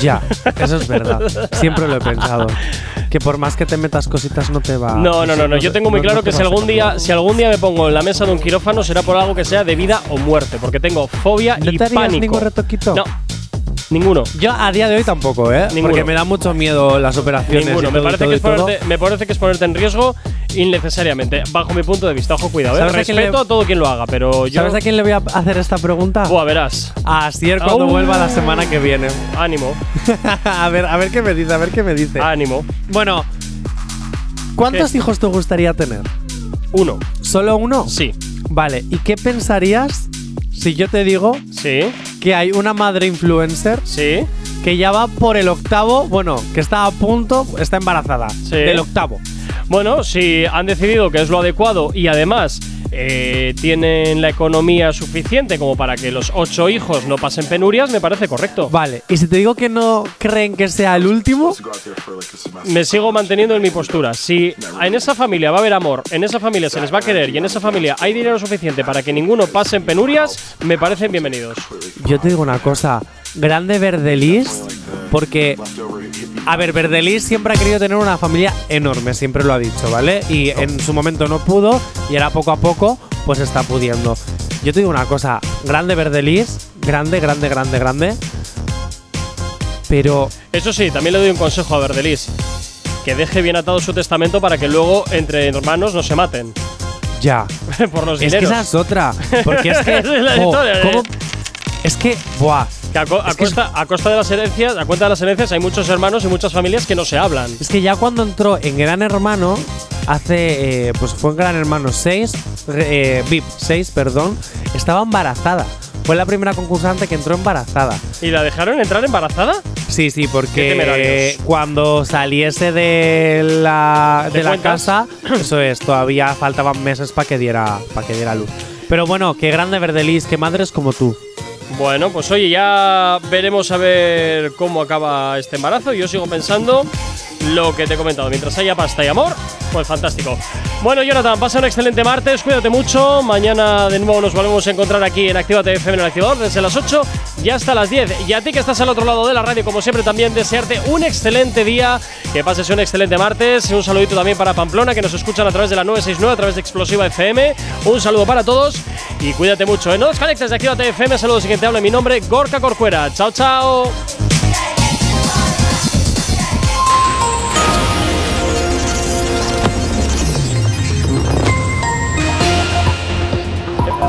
Ya, eso es verdad. Siempre lo he pensado. Que por más que te metas cositas no te va. No, no, no, no. Yo tengo muy no- claro no te que si algún día, si algún día me pongo en la mesa de un quirófano será por algo que sea de vida o muerte, porque tengo fobia ¿No y te pánico. ningún retoquito? No, ninguno. Yo a día de hoy tampoco, ¿eh? Ninguno. Porque me da mucho miedo las operaciones. Ninguno. y Me todo, parece, y que es ponerte, me parece que es ponerte en riesgo innecesariamente, bajo mi punto de vista. Ojo, cuidado. ¿eh? ¿Sabes a quién Respeto le- a todo quien lo haga, pero yo. ¿Sabes a quién le voy a hacer esta pregunta? Buah, verás. A Asier cuando vuelva la semana que viene. Ánimo. *laughs* a ver, a ver qué me dice, a ver qué me dice. Ánimo. Bueno, ¿cuántos hijos te gustaría tener? Uno. ¿Solo uno? Sí. Vale, ¿y qué pensarías si yo te digo Sí. Que hay una madre influencer Sí. que ya va por el octavo, bueno, que está a punto, está embarazada. Sí. Del octavo. Bueno, si han decidido que es lo adecuado y además eh, tienen la economía suficiente como para que los ocho hijos no pasen penurias, me parece correcto. Vale, y si te digo que no creen que sea el último, Me sigo manteniendo en mi postura. Si en esa familia va a haber amor, en esa familia se les va a querer y en esa familia hay dinero suficiente para que ninguno pase en penurias, me parecen bienvenidos. yo te digo una cosa, grande Verdelis, porque a ver, Verdelis siempre ha querido tener una familia enorme, siempre lo ha dicho, ¿vale? Y en su momento no pudo y ahora poco a poco pues está pudiendo. Yo te digo una cosa, grande Verdelis, grande, grande, grande, grande. Pero Eso sí, también le doy un consejo a Verdelis. Que deje bien atado su testamento para que luego entre hermanos no se maten. ya. *laughs* Por los Es que esa es otra. Porque es que. *laughs* Es la jo, historia. ¿cómo? Es que, buah. Que a, co- a costa, a costa de las herencias, a cuenta de las herencias, hay muchos hermanos y muchas familias que no se hablan. Es que ya cuando entró en Gran Hermano, hace. eh, pues fue en Gran Hermano 6, eh, VIP 6, perdón, estaba embarazada. Fue la primera concursante que entró embarazada. ¿Y la dejaron entrar embarazada? Sí, sí, porque cuando saliese de la, ¿Te de la cuentas? casa, *clears throat* eso es, todavía faltaban meses para que diera para que diera luz. Pero bueno, qué grande Verdelis, qué madres como tú. Bueno, pues oye, ya veremos a ver cómo acaba este embarazo. Yo sigo pensando lo que te he comentado. Mientras haya pasta y amor, pues fantástico. Bueno, Jonathan, pasa un excelente martes, cuídate mucho. Mañana de nuevo nos volvemos a encontrar aquí en Actívate FM en el activador desde las 8 y hasta las 10. Y a ti que estás al otro lado de la radio, como siempre, también desearte un excelente día, que pases un excelente martes. Un saludito también para Pamplona, que nos escuchan a través de la 969, a través de Explosiva FM. Un saludo para todos y cuídate mucho. ¿eh? No desconectes de Actívate FM. Saludos y que te habla mi nombre, Gorka Corcuera. Chao, chao.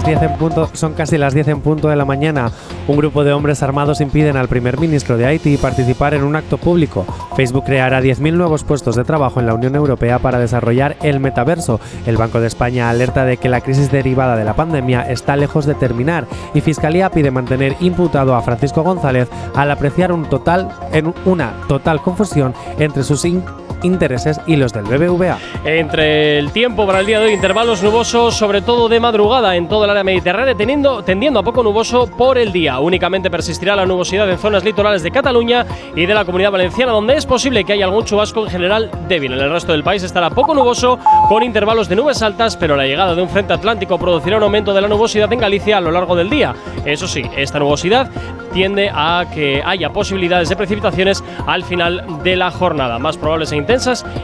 10 en punto, son casi las 10 en punto de la mañana. Un grupo de hombres armados impiden al primer ministro de Haití participar en un acto público. Facebook creará 10.000 nuevos puestos de trabajo en la Unión Europea para desarrollar el metaverso. El Banco de España alerta de que la crisis derivada de la pandemia está lejos de terminar y Fiscalía pide mantener imputado a Francisco González al apreciar un total en una total confusión entre sus in- intereses y los del BBVA. Entre el tiempo para el día de hoy, intervalos nubosos, sobre todo de madrugada en toda el área mediterránea, teniendo, tendiendo a poco nuboso por el día. Únicamente persistirá la nubosidad en zonas litorales de Cataluña y de la comunidad valenciana, donde es posible que haya algún chubasco en general débil. En el resto del país estará poco nuboso, con intervalos de nubes altas, pero la llegada de un frente atlántico producirá un aumento de la nubosidad en Galicia a lo largo del día. Eso sí, esta nubosidad tiende a que haya posibilidades de precipitaciones al final de la jornada, más probables e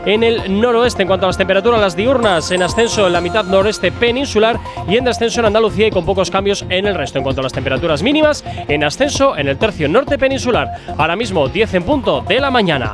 en el noroeste. En cuanto a las temperaturas, las diurnas en ascenso en la mitad noreste peninsular y en descenso en Andalucía y con pocos cambios en el resto. En cuanto a las temperaturas mínimas, en ascenso en el tercio norte peninsular. Ahora mismo 10 en punto de la mañana.